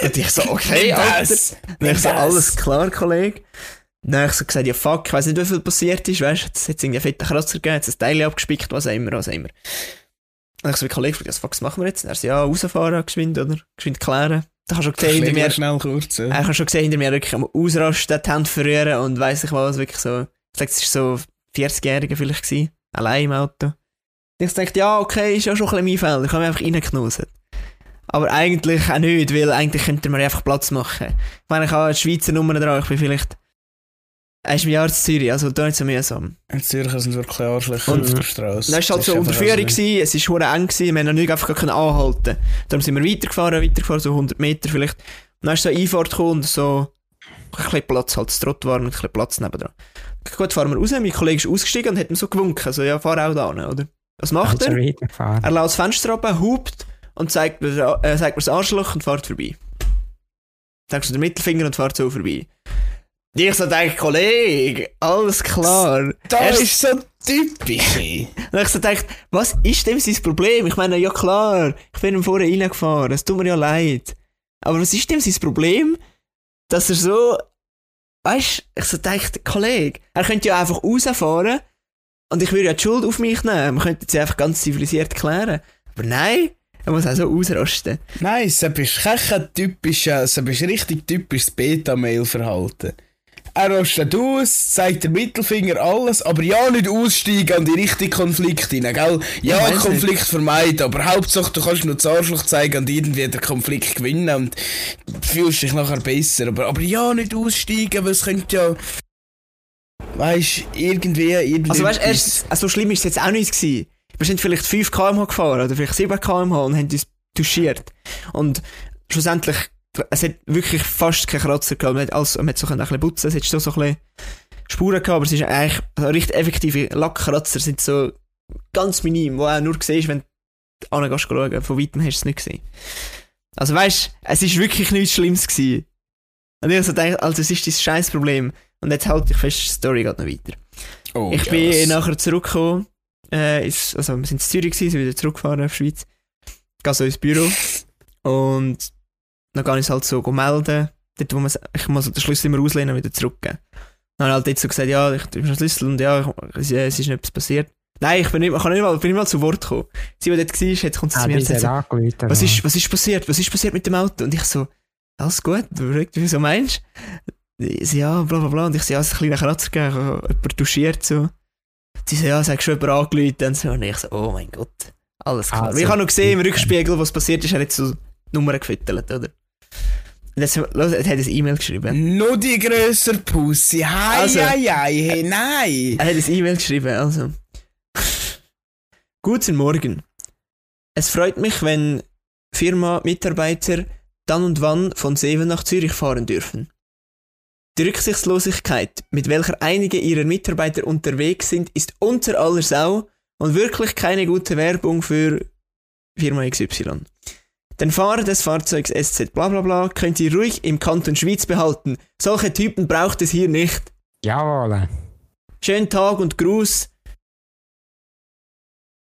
Und ich so, okay, Alter. Dann ich so, alles klar, Kollege. Dann habe ich so gesagt, ja fuck, ich weiß nicht, wie viel passiert ist, weißt du, jetzt hat es irgendwie einen fetten Kratzer gegeben, jetzt ein Teil abgespickt, was auch immer, was auch immer. Dann habe ich so, wie Kollege gefragt, was fuck, was machen wir jetzt? Und er so, ja, rausfahren, geschwind, oder? Geschwind klären. Da hast du schon gesehen, hinter mir, schnell kurz. Ja. er hat schon gesehen, hinter mir wirklich am Ausrasten, die Hände verrühren und weiss ich was, wirklich so, ich sag, es war so 40-Jähriger vielleicht gewesen, allein im Auto. Und ich dachte, ja, okay, ist ja schon ein bisschen mein Fehler, ich habe mich einfach reingeknuset. Aber eigentlich auch nicht, weil eigentlich könnte man einfach Platz machen. Ich meine, ich habe eine Schweizer Nummer dran, ich bin vielleicht im Jahr zu Zürich, also da nicht so mühsam. In Zürich sind wirklich Arschlöcher auf der Straße. Dann war halt so Unterführung, gewesen, es war verdammt eng, gewesen, wir haben noch nicht einfach können anhalten Darum sind wir weitergefahren, weitergefahren, so 100 Meter vielleicht. Und dann ist so eine Einfahrt gekommen und so ein bisschen Platz, halt das Trott war mit ein bisschen Platz nebendran. Gut, fahren wir raus, mein Kollege ist ausgestiegen und hat mir so gewunken, also ja, fahr auch da hin, oder? Was macht du er? Er lässt das Fenster ab, hupt und zeigt mir, äh, zeigt mir das Arschloch und fährt vorbei. Zeigt mir den Mittelfinger und fährt so vorbei. Ich so denke, Kollege, alles klar. Das Erst- ist so typisch. (laughs) Und ich so gedacht, was ist dem sein Problem? Ich meine, ja klar, ich bin ihm vorher reingefahren, es tut mir ja leid. Aber was ist dem sein Problem, dass er so, weißt ich so dachte, Kollege, er könnte ja einfach rausfahren und ich würde ja die Schuld auf mich nehmen. Man könnte sie einfach ganz zivilisiert klären. Aber nein, er muss auch so ausrasten. Nein, es ist kein typisches, es ist richtig typisches Beta-Mail-Verhalten. Er rastet aus, zeigt den Mittelfinger alles, aber ja nicht aussteigen an die richtigen Konflikte hinein, gell? Ja, Konflikt vermeiden, aber Hauptsache du kannst nur das Arschloch zeigen und irgendwie den Konflikt gewinnen und fühlst dich nachher besser. Aber, aber ja, nicht aussteigen, weil es könnte ja... Weißt irgendwie, irgendwie... Also weißt du, also so schlimm ist es jetzt auch nicht gewesen. Wir sind vielleicht 5 km/h gefahren oder vielleicht 7 km/h und haben uns touchiert. Und schlussendlich, es hat wirklich fast keinen Kratzer gehabt. Man hat, alles, man hat so ein bisschen putzen, es hat schon so ein bisschen Spuren gehabt, aber es ist eigentlich also richtig effektive Lackkratzer sind so ganz minim, wo du auch nur siehst, wenn du angehst schauen. Von weitem hast du es nicht gesehen. Also weißt du, es ist wirklich nichts Schlimmes gewesen. Und ich so gedacht, also es ist dein scheiß Problem. Und jetzt halte ich fest, die Story geht noch weiter. Oh, Ich bin nachher zurückgekommen. Äh, also wir sind in Zürich, gewesen, sind wieder zurückgefahren auf die Schweiz. Gehe so ins Büro. (laughs) Und dann gehe ich es halt so melden. Dort, wo man, ich muss den Schlüssel immer auslehnen und wieder zurückgeben. Dann habe ich halt dort so gesagt, ja, ich habe den Schlüssel und ja, ich, es, ist nicht etwas passiert. Nein, ich bin nicht, ich kann nicht mal, bin nicht mal zu Wort gekommen. Sie, die dort war, jetzt kommt sie Ah, zu mir und sagt so, was ist, was ist passiert? Was ist passiert mit dem Auto? Und ich so, alles gut, wieso meinst du? Sie, ja, bla bla bla. Und ich so, ja, es ist ein kleiner Kratzer gegeben, jemand touchiert so. Sie so, ja, hat schon jemand angerufen und so. Und ich so, oh mein Gott, alles klar. Also, ich habe noch gesehen im Rückspiegel, was passiert ist, er hat so Nummern gefüttert, oder? Jetzt, los, er hat ein E-Mail geschrieben. Noch die grösser Pussy. Hei, Also- hei, hei, hey, nein. Er hat ein E-Mail geschrieben, also. Guten Morgen. Es freut mich, wenn Firma Mitarbeiter dann und wann von Seven nach Zürich fahren dürfen. Die Rücksichtslosigkeit, mit welcher einige ihrer Mitarbeiter unterwegs sind, ist unter aller Sau und wirklich keine gute Werbung für Firma XY. Den Fahrer des Fahrzeugs SZ bla bla bla könnt ihr ruhig im Kanton Schweiz behalten. Solche Typen braucht es hier nicht. Jawohl. Schönen Tag und Gruß.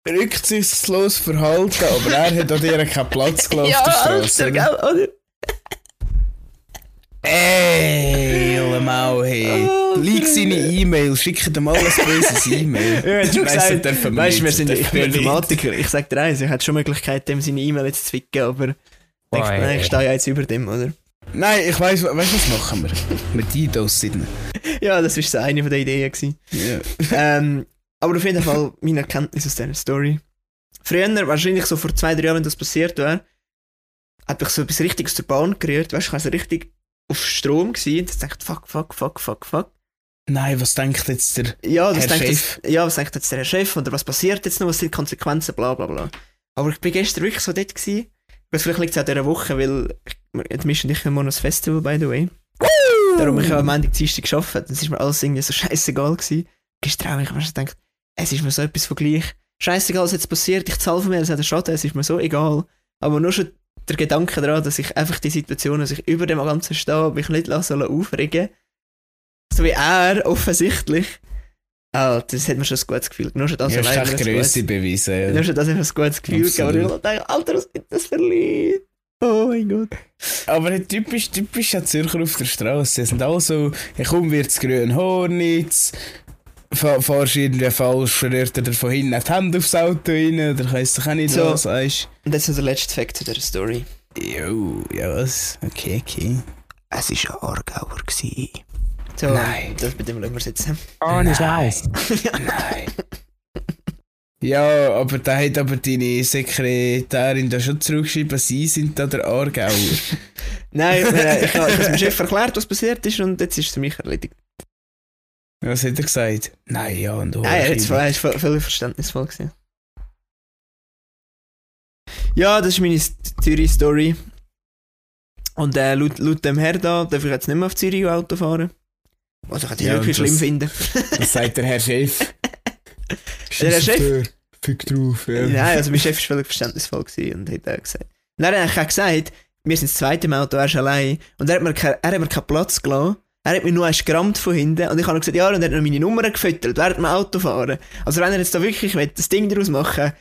Rücksichtslos verhalten, aber er hat an dir keinen Platz gelassen (laughs) auf der Straße. oder? gell, oder? Ey, Lemau, hey. Oh, Lieg seine E-Mail, schickt ihm alles böses E-Mail. (laughs) Ja, Weiss, gesagt, wir weißt du, wir nicht, sind, ich wir. Informatiker. Ich sag dir eins, ich hätte schon Möglichkeit, dem seine E-Mail jetzt zu zwicken, aber ich Oi. nein, ich stehe ja jetzt über dem, oder? Nein, ich weiss, weißt du, was machen wir? Mit DDoS sind. (laughs) Ja, das war so eine von den Ideen. Gewesen. Ja. ähm, aber auf jeden Fall meine Erkenntnis aus dieser Story. Früher, wahrscheinlich so vor zwei, drei Jahren, wenn das passiert wäre, hat mich so etwas richtig aus der Bahn gerührt, weißt du, ich war so richtig auf Strom gewesen und ich dachte, fuck, fuck, fuck, fuck, fuck. Nein, was denkt jetzt der... Ja, das Herr Chef. Jetzt, ja, was denkt jetzt der Herr Chef oder was passiert jetzt noch, was sind die Konsequenzen, bla bla bla. Aber ich bin gestern wirklich so dort gewesen. Weil vielleicht liegt es auch dieser Woche, weil ich- und ich haben morgen ein Festival, by the way. Darum ich habe am Ende Dienstag gearbeitet. Das ist mir alles irgendwie so scheißegal gewesen. Gestern auch, ich habe mir gedacht, es ist mir so etwas von gleich. Scheißegal, was jetzt passiert, ich zahle von mir, es hat einen Schaden, es ist mir so egal. Aber nur schon der Gedanke daran, dass ich einfach die Situation, dass ich über dem Ganzen stehe, mich nicht lassen aufregen So wie er, offensichtlich. Ah, das hat mir schon ein gutes Gefühl. Nur schon das hast allein ein gutes- Grösse bewiesen. Nur Ja. schon das mir ein gutes Gefühl gegeben. Aber ich Absolut. dachte, Alter, was ist das für ein Lied? Oh mein Gott. Aber typisch, typisch an Zürcher auf der Straße. Sie sind alle so, hey, komm, wird's grün Hornitz. Fa- Fahrst irgendwie falsch, verrührt er von hinten die Hände aufs Auto rein, oder weiss doch auch nicht So. was, weißt Und jetzt noch der letzte Fakt zu dieser Story. Jo, ja, was? Okay, okay. Es war ein Aargauer. gewesen. So, Nein. das mit dem lassen wir es jetzt. Ohne Nein. Scheiß. Nein. (laughs) Ja, aber da hat aber deine Sekretärin da schon zurückgeschrieben, sie sind da der Aargauer. (laughs) Nein, ich habe dem Chef erklärt, was passiert ist und jetzt ist es für mich erledigt. Was hat er gesagt? Nein, ja, und oh, Nein, jetzt war voll, voll verständnisvoll. Gewesen. Ja, das ist meine Zürich-Story. Und äh, laut, laut dem Herr da darf ich jetzt nicht mehr auf Zürich Auto fahren. Was ich jetzt Ja, wirklich schlimm das- finde. Was sagt der Herr Chef? (laughs) Der Herr Chef? Fick drauf, ja. Nein, also mein Chef war völlig verständnisvoll und hat auch gesagt. Und er hat auch gesagt, wir sind das zweite Auto, er ist allein. Und er hat mir, kein, er hat mir keinen Platz gelassen. Er hat mich nur erst gerammt von hinten. Und ich habe gesagt, ja, und er hat noch meine Nummer gefüttert während dem Autofahren. Also wenn er jetzt da wirklich will, das Ding daraus machen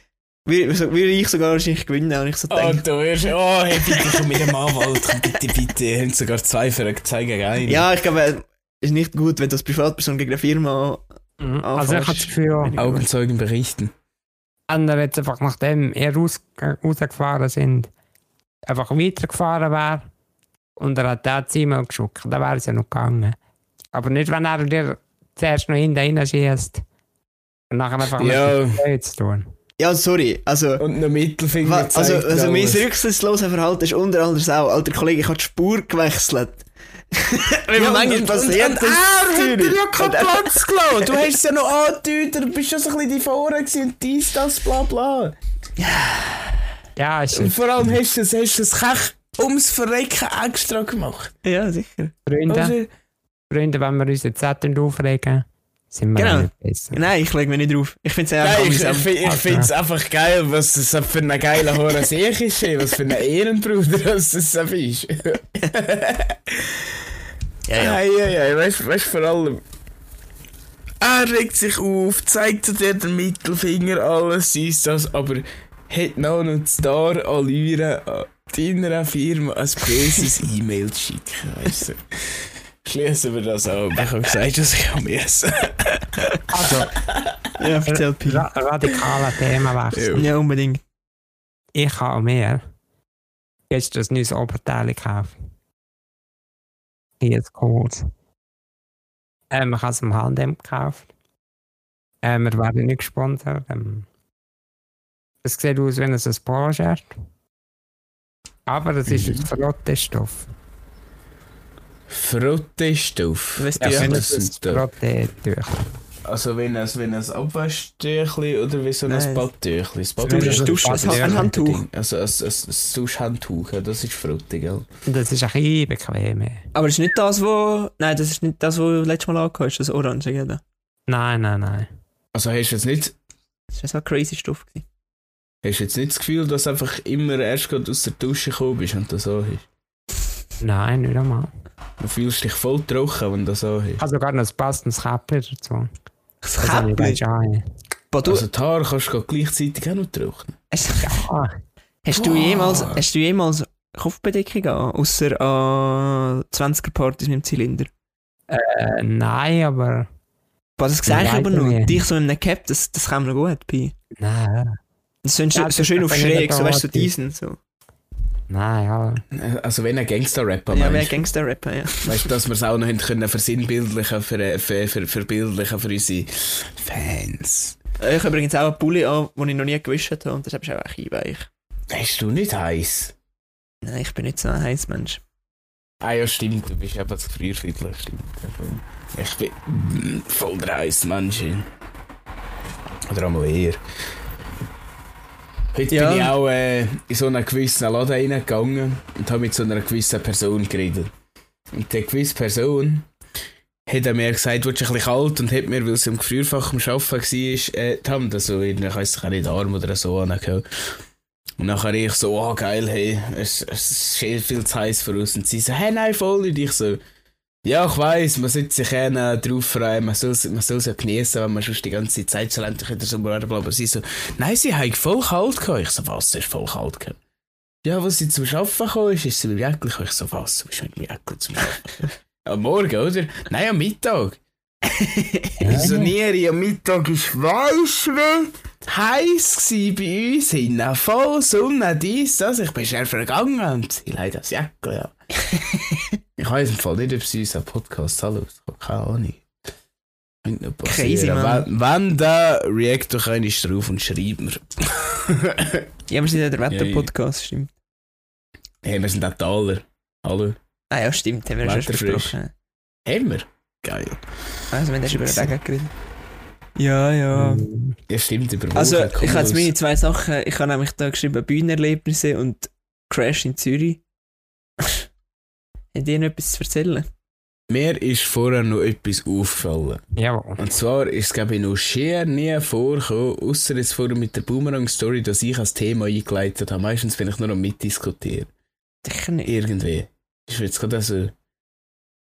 würde würde ich sogar wahrscheinlich gewinnen. Und ich so Oh, denke, du wirst, oh, hey, bitte komm mit dem Anwalt, bitte, bitte. Habt sogar zwei für einen gegen einen. ja, ich glaube, ist nicht gut, wenn du als Privatperson gegen eine Firma Mhm. Also ich habe das Gefühl, Augenzeugen berichten. andere jetzt einfach nachdem er raus, rausgefahren sind, einfach weitergefahren wäre und er hat da Zimmer geschuckt, dann wäre es ja noch gegangen. Aber nicht, wenn er dir zuerst noch hinten reinschießt und nachher einfach Ja. mit dem zu tun. Ja, sorry, also... Und noch Mittelfinger Also, also mein rücksichtsloses Verhalten ist unter anderem auch, alter Kollege, ich habe die Spur gewechselt. Wenn Ja, man manchmal und- passiert, und, und das er hat dir ja keinen Platz gelassen. Du hast es ja noch (laughs) angedeutet, du bist ja so ein bisschen die Vorne gewesen und dies, das, bla bla. Ja, ist Und vor allem hast du es, hast du es kech ums Verrecken extra gemacht. Ja, sicher. Freunde, Also, Freunde, wenn wir uns jetzt aufregen, sind wir Genau. besser. Nein, ich lege mich nicht drauf. Ich finde es einfach ich, ich, amüsant. find- ich finde es einfach geil, was das für eine geile Hure Sieg (laughs) ist, was für ein Ehrenbruder (laughs) das ist. Ja, ja. Hey, hey, hey, weißt du, vor allem. Er regt sich auf, zeigt dir den Mittelfinger, alles ist das, aber hat noch einen Star-Allüre an deiner Firma ein böses E-Mail zu schicken, weißt du. Schließen wir das ab. Ich habe gesagt, dass ich am essen. Also, (laughs) Ja, erzähl Pi. ra radikaler Themawechsel. Ja, unbedingt. Ich habe mir gestern ein neues Oberteil gekauft. Hier ist kurz. Ähm, ich habe es im H&M gekauft. Ähm, wir werden nicht gesponsert. Ähm, es sieht aus wie ein Polo-Shirt. Aber es ist ein Frottestoff. Frottestoff. Ja, du, Ja, wenn das da. Frottetücher. Also wenn es, wenn es Abwaschtüchli oder wie so ein Nein. Badtüchli. Das du ist fast ein. Handtuch. Also ein, ein, ein Suschhandtuch, ja, das ist frottig, gell? Das ist ein bisschen bequem. Aber das ist nicht das, wo. Nein, das ist nicht das, wo du letztes Mal angehört hast, das Orange, gell? Nein, nein, nein. Also hast du jetzt nicht, Das war so ein crazy Stoff. gewesen. hast du jetzt nicht das Gefühl, dass du einfach immer erst gerade aus der Dusche gekommen bist und das so ist? Nein, nicht einmal. Du fühlst dich voll trocken, wenn das so Ich ist. habe sogar noch ein passendes Käppchen dazu. Das ich. Boah, du, Also die Haare kannst du gleichzeitig auch noch trocknen. hast, Ah, hast, du jemals, hast du jemals Kopfbedeckung an? Außer an 20er-Partys mit dem Zylinder? äh, nein, aber Boah, das sage ich aber ich nur. Dich so in einem Cap, das, das kann man noch gut, Pi. nein, Das ist so, Ja, so schön auf schräg, so weißt du, so diesen. So. Nein, aber Also wenn ein Gangster-Rapper Ja, wer meinst, Gangster-Rapper, ja. weißt du, dass wir es auch noch können versinnbildlichen, für, für, für, verbildlichen für unsere Fans. Äh, Ich habe übrigens auch einen Pulli an, den ich noch nie gewischt habe und das ist auch einweich. Hast du nicht heiß? Nein, ich bin nicht so ein heiß Mensch. Ah ja, stimmt, du bist eben zu Frühviertel, stimmt. Ich bin mm, voll der heiße Mensch. Oder einmal eher. Heute Ja. bin ich auch äh, in so einen gewissen Laden reingegangen und habe mit so einer gewissen Person geredet. Und die gewisse Person hat er mir gesagt, du bist ein bisschen kalt und hat mir, weil sie im Gefrierfach am Arbeiten war, äh, die Hand so in, ich weiss nicht, Arm oder so angehauen. Und nachher ich so, oh geil, hey, es, es ist viel zu heiß für uns. Und sie so, hey, nein, voll nicht. Ich so, ja, ich weiss, man sollte sich gerne drauf freuen, man soll man soll es ja genießen, wenn man sonst die ganze Zeit so endlich wieder so blablabla. Aber sie so, nein, sie haben voll kalt gehabt. Ich so, was, ist voll kalt gehabt? Ja, als sie zum Arbeiten gekommen ist, ist sie mit dem gekommen. Ich so, was, du bist mit dem Jäckli zum Arbeiten? (laughs) Am Morgen, oder? Nein, am Mittag. Ich so, Nieri, am Mittag ist weisst wie heiß gsi bei uns, hinten voll Sonne, dies, das. Ich bin schnell vergangen und sie leider das Jäckli, ja. Ich weiß im Fall nicht, ob sie uns einen Podcast hallo, ich habe keine Ahnung. Könnte noch Crazy, passieren. Mann. Wenn, wenn da react doch einmal drauf und schreib mir. (laughs) Ja, wir sind ja der Ja, ja. Wetter-Podcast, stimmt. hey, wir sind auch Taler. Hallo. Ah ja, stimmt, haben wir ja schon besprochen. Haben wir? Geil. Also, wenn du über den Weg geredet Ja, ja. Ja, stimmt, über Also, Wochen ich habe jetzt meine zwei Sachen. Ich habe nämlich da geschrieben Bühnenerlebnisse und Crash in Zürich. Habt ihr noch etwas zu erzählen? mir ist vorher noch etwas aufgefallen. Jawohl. Und zwar ist es, glaube ich, noch schier nie vorgekommen, außer jetzt vorher mit der Boomerang-Story, dass ich als Thema eingeleitet habe. Meistens bin ich nur am Mitdiskutieren. Sicher nicht. Irgendwie. Ist jetzt gerade also.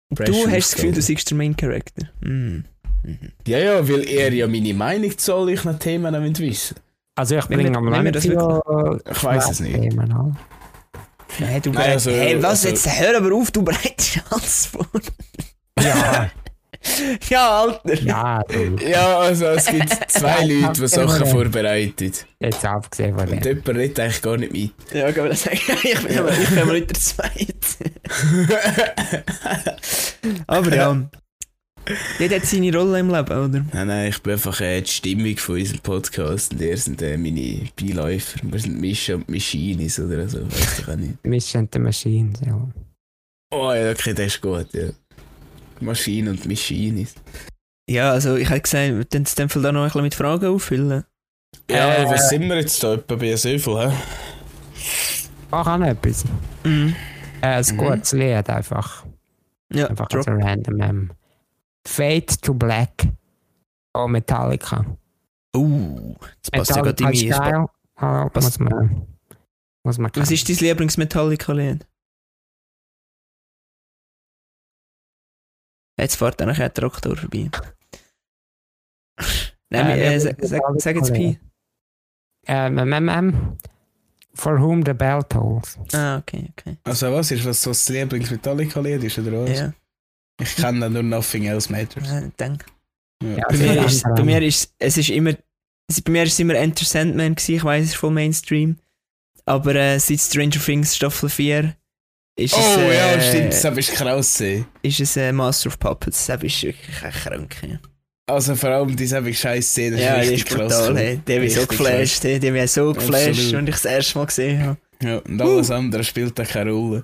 Du hast das Gefühl, du siehst der Main Character. Mm. Mhm. Ja, ja, weil er ja meine Meinung zu all ich Themen noch wissen Also ich Wenn bringe am wenn wir das Lange Ich weiß es nicht. Nein, du bereitest. also- hey, was also- jetzt? Hör aber auf, du bereitest alles vor. (laughs) (laughs) Ja, ja, Alter. ja, du. Ja, also es gibt zwei Leute, die Sachen vorbereiten. Jetzt abgesehen von Und dem. jemand redet eigentlich gar nicht mit. Ja, kann man das sagen? ich bin aber, ich bin aber nicht der Zweite. aber ja. (laughs) Jeder hat seine Rolle im Leben, oder? Nein, nein, ich bin einfach äh, die Stimmung von unserem Podcast und ihr sind äh, meine Beiläufer. Wir sind Mischa und Mischines oder so, weiß ich auch nicht. Mission the Machines, ja. Oh ja, okay, das ist gut, ja. Maschine und Mischines. Ja, also ich hätte gesagt, wir können in dem Fall da noch ein bisschen mit Fragen auffüllen. Ja, Äh, was sind wir jetzt da? Etwa bei so viel, hä? Mach auch noch etwas. Mhm. Äh, ein Mhm. gutes Lied einfach. Ja, Einfach drop. so random. Ähm. Fade to Black. Oh, Metallica. Uh, das passt ja gerade in ist mich. Oh, Was- muss man. Muss man Was ist dein Lieblings-Metallica-Lied? Jetzt fährt dann ein Traktor vorbei. (laughs) Nein, Äh, äh, sag, sag, sag jetzt Pi. Ähm, ähm, ähm, ähm. For whom the bell tolls. Ah, okay, okay. Also was ist, was so das Lieblings-Metallica-Lied ist, oder was? Ja, Ich kenne nur Nothing Else Matters. äh, denk. Ja. Ja, Bei mir, ist, ja. bei mir ist es ist immer es, bei mir ist es immer Enter Sandman gewesen, ich weiß es ist voll Mainstream aber äh, seit Stranger Things Staffel 4 ist Oh es äh, ja, stimmt, das habe ich krass gesehen. ist es äh, Master of Puppets das ist wirklich ein krank ja, Also vor allem diese habe ich scheiß Szene, ja die richtig ist krass. brutal hey. die hat mich so geflasht hey. die hat mich so geflasht als ich das erste Mal gesehen habe Ja, und alles andere spielt da keine Rolle.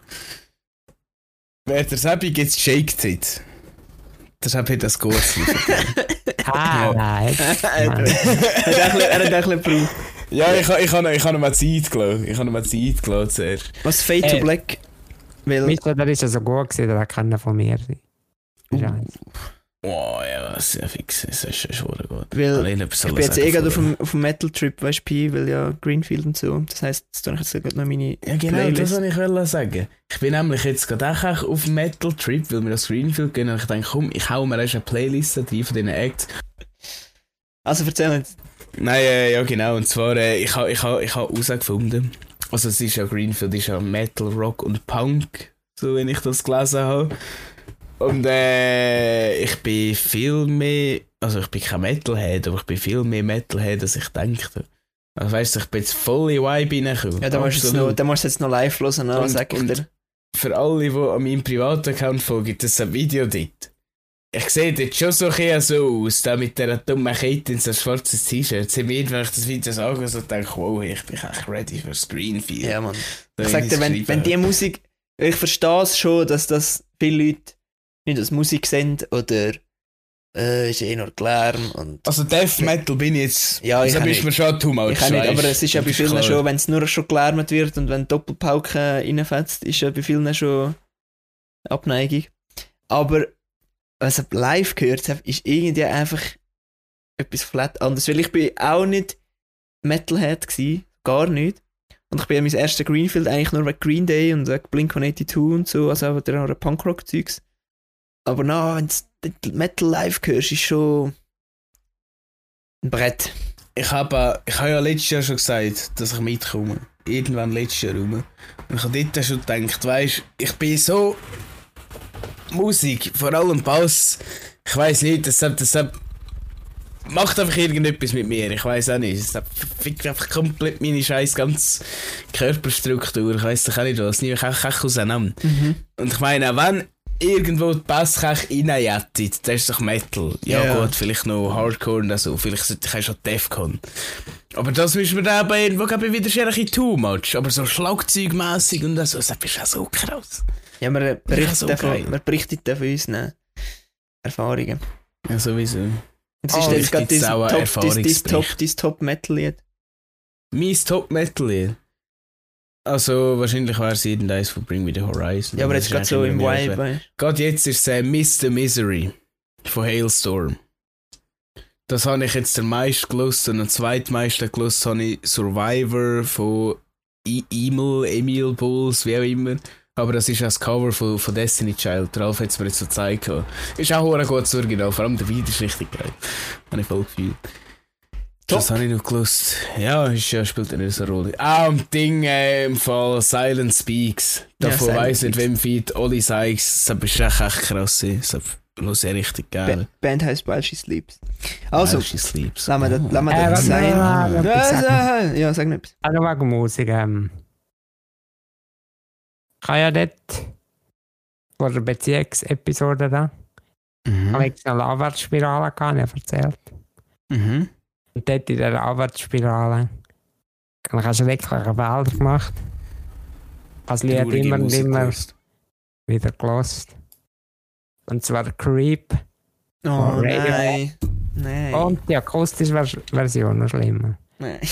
Wer der Sebi jetzt shaked hat, der Sebi hat das gut. (laughs) Ah, Ja. nein. (laughs) er hat er ein bisschen- er gebraucht ja, ich, ha- ich habe ich ha noch mal Zeit gelassen. Ich habe noch mal Zeit gelassen zuerst. was Fade to Äh, Black weil Mister, der ist ja so gut gewesen, der kann von mir sein. Scheiße. Oh ja, sehr fix. Das ist schon gut. Weil ich soll bin jetzt eh gerade auf dem, auf dem Metal-Trip, weißt du, Pi, weil ja Greenfield und so. Das heisst, jetzt tue ich jetzt gerade noch meine Ja, genau, Playlist. das wollte ich wollte sagen. Ich bin nämlich jetzt gerade auch auf dem Metal Trip, weil wir das Greenfield gehen und ich denke, komm, ich hau mir erst eine Playlist rein von diesen Acts. Also erzähl jetzt. Nein, äh, ja genau, und zwar, äh, ich habe ich ha, ich ha herausgefunden, also es ist ja Greenfield, ist ja Metal, Rock und Punk, so wenn ich das gelesen habe. Und äh, ich bin viel mehr, also ich bin kein Metalhead, aber ich bin viel mehr Metalhead, als ich dachte. Also weißt du, ich bin jetzt voll in Vibe reingekommen. Ja, da musst du jetzt noch, da musst du jetzt noch live hören, ne? Sag ich dir. für alle, die an meinem Privataccount folgen, gibt es ein Video dort. Ich sehe dort schon so ein so aus, da mit dieser dummen Kette in so ein schwarzes T-Shirt. Sie wird, wenn ich das Video sage, so denke, wow, ich bin echt ready für Screenfield. Ja, Mann. So Ich sag dir, wenn, wenn die Musik, ich verstehe es schon, dass das viele Leute nicht als Musik sehen oder äh, ist eh nur Lärm und Also Death Metal bin ich jetzt... Ja, ich also bist mir schon too much, ich kann nicht, aber es ist ja bei vielen klar. schon, wenn es nur schon gelärmt wird und wenn Doppelpauke reinfetzt, ist ja bei vielen schon Abneigung. Aber was ich live gehört habe, ist irgendwie einfach etwas flat anderes, weil ich bin auch nicht Metalhead gsi, gar nicht. Und ich bin ja mein erster Greenfield eigentlich nur wegen Green Day und wegen Blink-182 und so, also auch der Punkrock-Zeugs. Aber na, wenn du Metal live hörst, ist schon ein Brett. Ich habe ich hab ja letztes Jahr schon gesagt, dass ich mitkomme. Irgendwann letztes Jahr rum. Und ich habe dort schon gedacht, weißt ich bin so. Musik, vor allem Bass. Ich weiß nicht, das hat- macht einfach irgendetwas mit mir. Ich weiß auch nicht. Es fickt einfach komplett meine scheiß ganze Körperstruktur. Ich weiß doch auch nicht was. Nie kann ich auseinander. Und ich meine, auch wenn irgendwo die Basskech reinjettet, das ist doch Metal. Ja, Ja. gut, vielleicht noch Hardcore und so, vielleicht sollte ich schon Defcon. Aber das müssen wir dann aber irgendwo ich, wieder schon ein bisschen too much. Aber so schlagzeugmässig und so, das ist auch so krass. Ja, man Ja, berichtet, so davon, man berichtet da von unseren Erfahrungen. Ja, sowieso. Das Oh, ist jetzt gerade dein auch einen Top, dein, dein Erfahrungsbericht. Top, dein Top Metal-Lied. Mein Top-Metal-Lied. Also, wahrscheinlich wäre es irgendeins von Bring Me the Horizon. Ja, aber jetzt gerade so im Vibe. Gerade jetzt ist es äh, Mr. Misery von Hailstorm. Das habe ich jetzt der meiste gelust und am zweitmeisten gelust habe ich Survivor von I Emil, Emil Bulls, wie auch immer. Aber das ist auch das Cover von, von Destiny Child. Der Ralf hat es mir jetzt so gezeigt. Ist auch ein gutes Original, vor allem der Video ist richtig geil. Habe ich voll gefühlt. Top. Das habe ich noch gelust. Ja, ist, ja, spielt ja nicht so eine Rolle. Ah, und Ding äh, im Fall Silent Speaks. Ja, Davon Silent weiss nicht, wem Feed Oli Sykes. Das ist echt, echt krass. Das ist richtig du? geil. Ba- Band heißt While She Sleeps. Also, While She sleeps. lassen wir das, lassen wir Äh, das sein. noch? Ja, ja, sag noch. Auch noch wegen Musik. Ähm. Ich habe ja dort vor der Beziehungsepisode da, Mhm. habe ich eine ich erzählt. Mhm. Und dort in dieser Abwärtsspirale habe ich schreckliche Bilder gemacht. Das Lied Traurige immer und immer wieder gelost. Und zwar Creep Oh, Radio. nein. Nein. und die akustische Vers Version noch schlimmer. Nein. (laughs)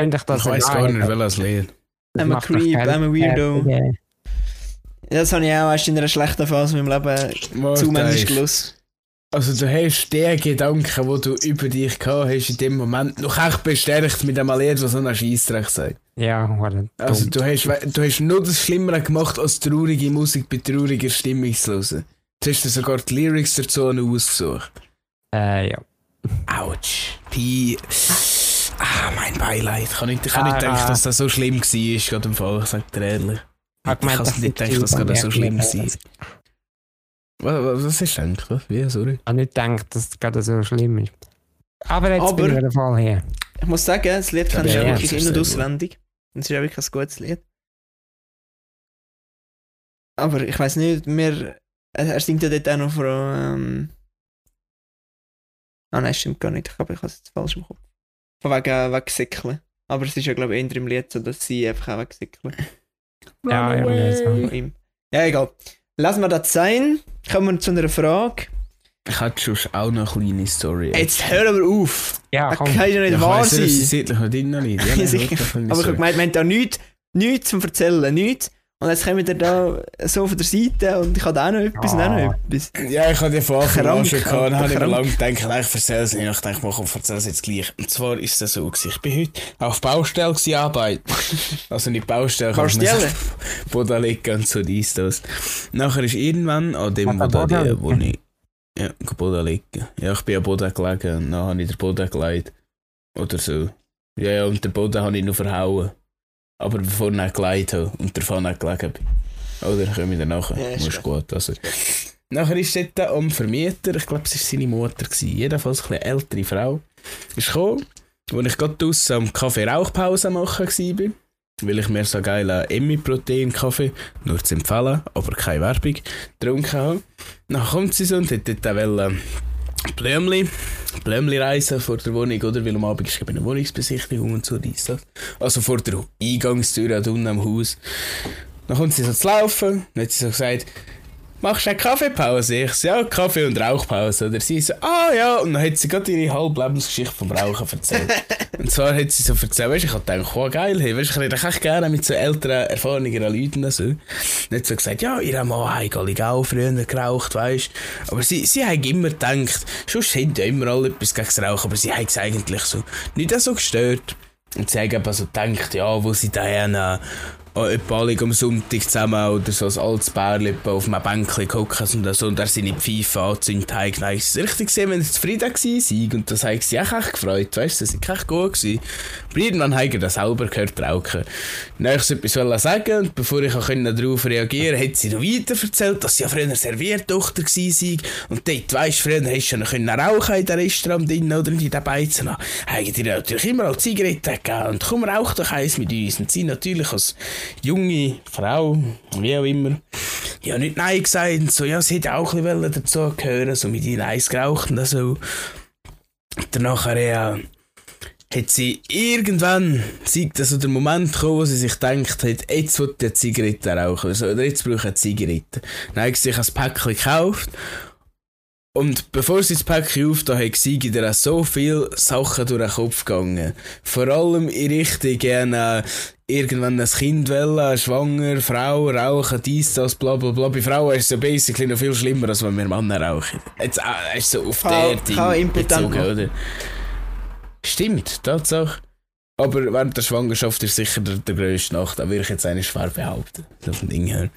Ich das Ich weiß gar nicht, welches Lied. Das I'm a creep, I'm a weirdo. Idee. Das habe ich auch erst in einer schlechten Phase in meinem Leben zumindest ist- gelesen. Also du hast den Gedanken, wo du über dich gehabt hast, in dem Moment noch echt bestärkt mit dem Lied, was so ein Scheissdreck sagt. Ja, wurde Also du hast, du hast nur das Schlimmere gemacht, als traurige Musik bei trauriger Stimmung zu hören. Du hast dir sogar die Lyrics dazu ausgesucht. Äh, ja. Autsch. Pi. Ah, mein Beileid. Ich kann nicht, ich kann Ah, nicht denken, dass das so schlimm war, gerade im Fall. Ich sag dir ehrlich. Ich Ich kann nicht denken, dass das so schlimm war. Ich Was, gedacht? Was? Wie? Sorry. habe nicht gedacht, dass es gerade so schlimm ist. Aber jetzt Aber- bin ich wieder voll hier. Ich muss sagen, das Lied kenne ich Ja, ja, wirklich das ist in- und auswendig. Das ist auch wirklich ein gutes Lied. Aber ich weiß nicht, mir. Er er singt ja dort auch noch von. Ähm, ah nein, stimmt gar nicht. Ich glaube, ich habe es jetzt falsch im Kopf. Von wegen wegsäckeln. Aber es ist ja, glaube ich, eher im Lied so, dass sie einfach auch wegsäckeln. (laughs) Ja, ja, ihm. Ja, egal. Lassen wir das sein. Kommen wir zu einer Frage. Ich hatte schon auch noch eine kleine Story. Jetzt hör aber auf! Ja, Das komm. kann ja nicht ich wahr weiss nicht, dass sie sein. seitlich noch drin liegt. Ja, Ja, (laughs) Aber ich habe gemeint, wir haben da nichts, nichts zum Erzählen, nichts. Und jetzt kommen wir da so von der Seite und ich habe da auch noch etwas und auch noch Ah. etwas. Ja, ich hatte die von Anfang an Krank, schon gehabt. Dann habe ich mir krank. lange gedacht, ich erzähle es nicht. Ich mach, ich erzähle es jetzt gleich. Und zwar ist das so gewesen. Ich bin heute auf Baustelle gewesen, arbeiten. (laughs) Also nicht Baustelle, Baustelle? (laughs) Boden liegen und so dies, das. Nachher ist irgendwann an dem, wo, der da wo ich, ja, Boden liegen. Ja, ich bin am Boden gelegen und dann habe ich den Boden gelegt. Oder so. Ja, ja, und den Boden habe ich noch verhauen. Aber bevor ich gelegt habe und davon nicht gelegen bin. Oder komme ich dann nachher. Ja, ist Muss gut. Also. Nachher ist dort am Vermieter, ich glaube, es war seine Mutter, gewesen, jedenfalls eine ältere Frau, ist gekommen, als ich gerade draussen am Kaffee Rauchpause machen war, weil ich mir so geilen Emmy-Protein-Kaffee, nur zu empfehlen, aber keine Werbung, getrunken habe. Dann kommt sie so und hat dort wollen Blümli, Blümli reisen vor der Wohnung, oder? Weil am Abend ist eine Wohnungsbesichtigung und so dies, das. Also vor der Eingangstür unten am Haus. Dann kommt sie so zu laufen, dann hat sie so gesagt, machst du eine Kaffeepause? Ich so, ja, Kaffee- und Rauchpause. Oder sie so, ah ja, und dann hat sie gerade ihre halbe Lebensgeschichte vom Rauchen erzählt. (laughs) und zwar hat sie so erzählt, weißt du, ich hab gedacht, wow, geil, hey, weißt du, ich rede echt gerne mit so älteren, erfahreneren Leuten. So. Und hat sie gesagt, ja, ihr Mann hat auch früher geraucht, weißt du. Aber sie, sie haben immer gedacht, sonst haben ja immer alle etwas gegen das Rauchen, aber sie haben es eigentlich so nicht so gestört. Und sie haben eben so gedacht, ja, wo sie dahin etwa alle am Sonntag zusammen oder so ein altes etwa auf einem Bänkchen hocken und so und er seine Pfeife angezündet haben. Dann ist es richtig gesehen, wenn sie zufrieden gewesen Und das haben sie auch echt gefreut, weißt du, das war echt gut. Gewesen. Aber irgendwann haben sie das selber gehört rauchen. Dann wollte ich etwas sagen und bevor ich auch darauf reagieren konnte, hat sie noch weiter erzählt, dass sie ja früher Serviertochter war und dort, weisst du, früher hast du ja rauchen in den Restaurant drin oder in den Beizen. Haben dir natürlich immer auch Zigaretten gegeben und komm, rauch doch eins mit uns. Und sie natürlich als junge Frau, wie auch immer, ja nicht Nein gesagt und so, ja, sie hätte auch ein bisschen dazu gehören, so mit ihnen eins geraucht und so. Danach ja, hat sie irgendwann, sieht also der Moment gekommen, wo sie sich gedacht hat, jetzt will ich eine Zigarette rauchen oder, so, oder jetzt brauche ich eine Zigarette. Dann hat sie sich ein Päckchen gekauft Und bevor sie das Päckchen aufgetan hat, sind auch so viele Sachen durch den Kopf gegangen. Vor allem in Richtung gerne irgendwann ein Kind wollen, schwanger, Frau, rauchen, dies, das, bla bla bla. Bei Frauen ist es ja basically noch viel schlimmer, als wenn wir Männer rauchen. Jetzt äh, ist so auf der Ding kann impotent bezogen, machen. oder? Stimmt, Tatsache. Aber während der Schwangerschaft ist sicher der, der grösste Nacht, da würde ich jetzt eigentlich schwer behaupten. So vom Ding her.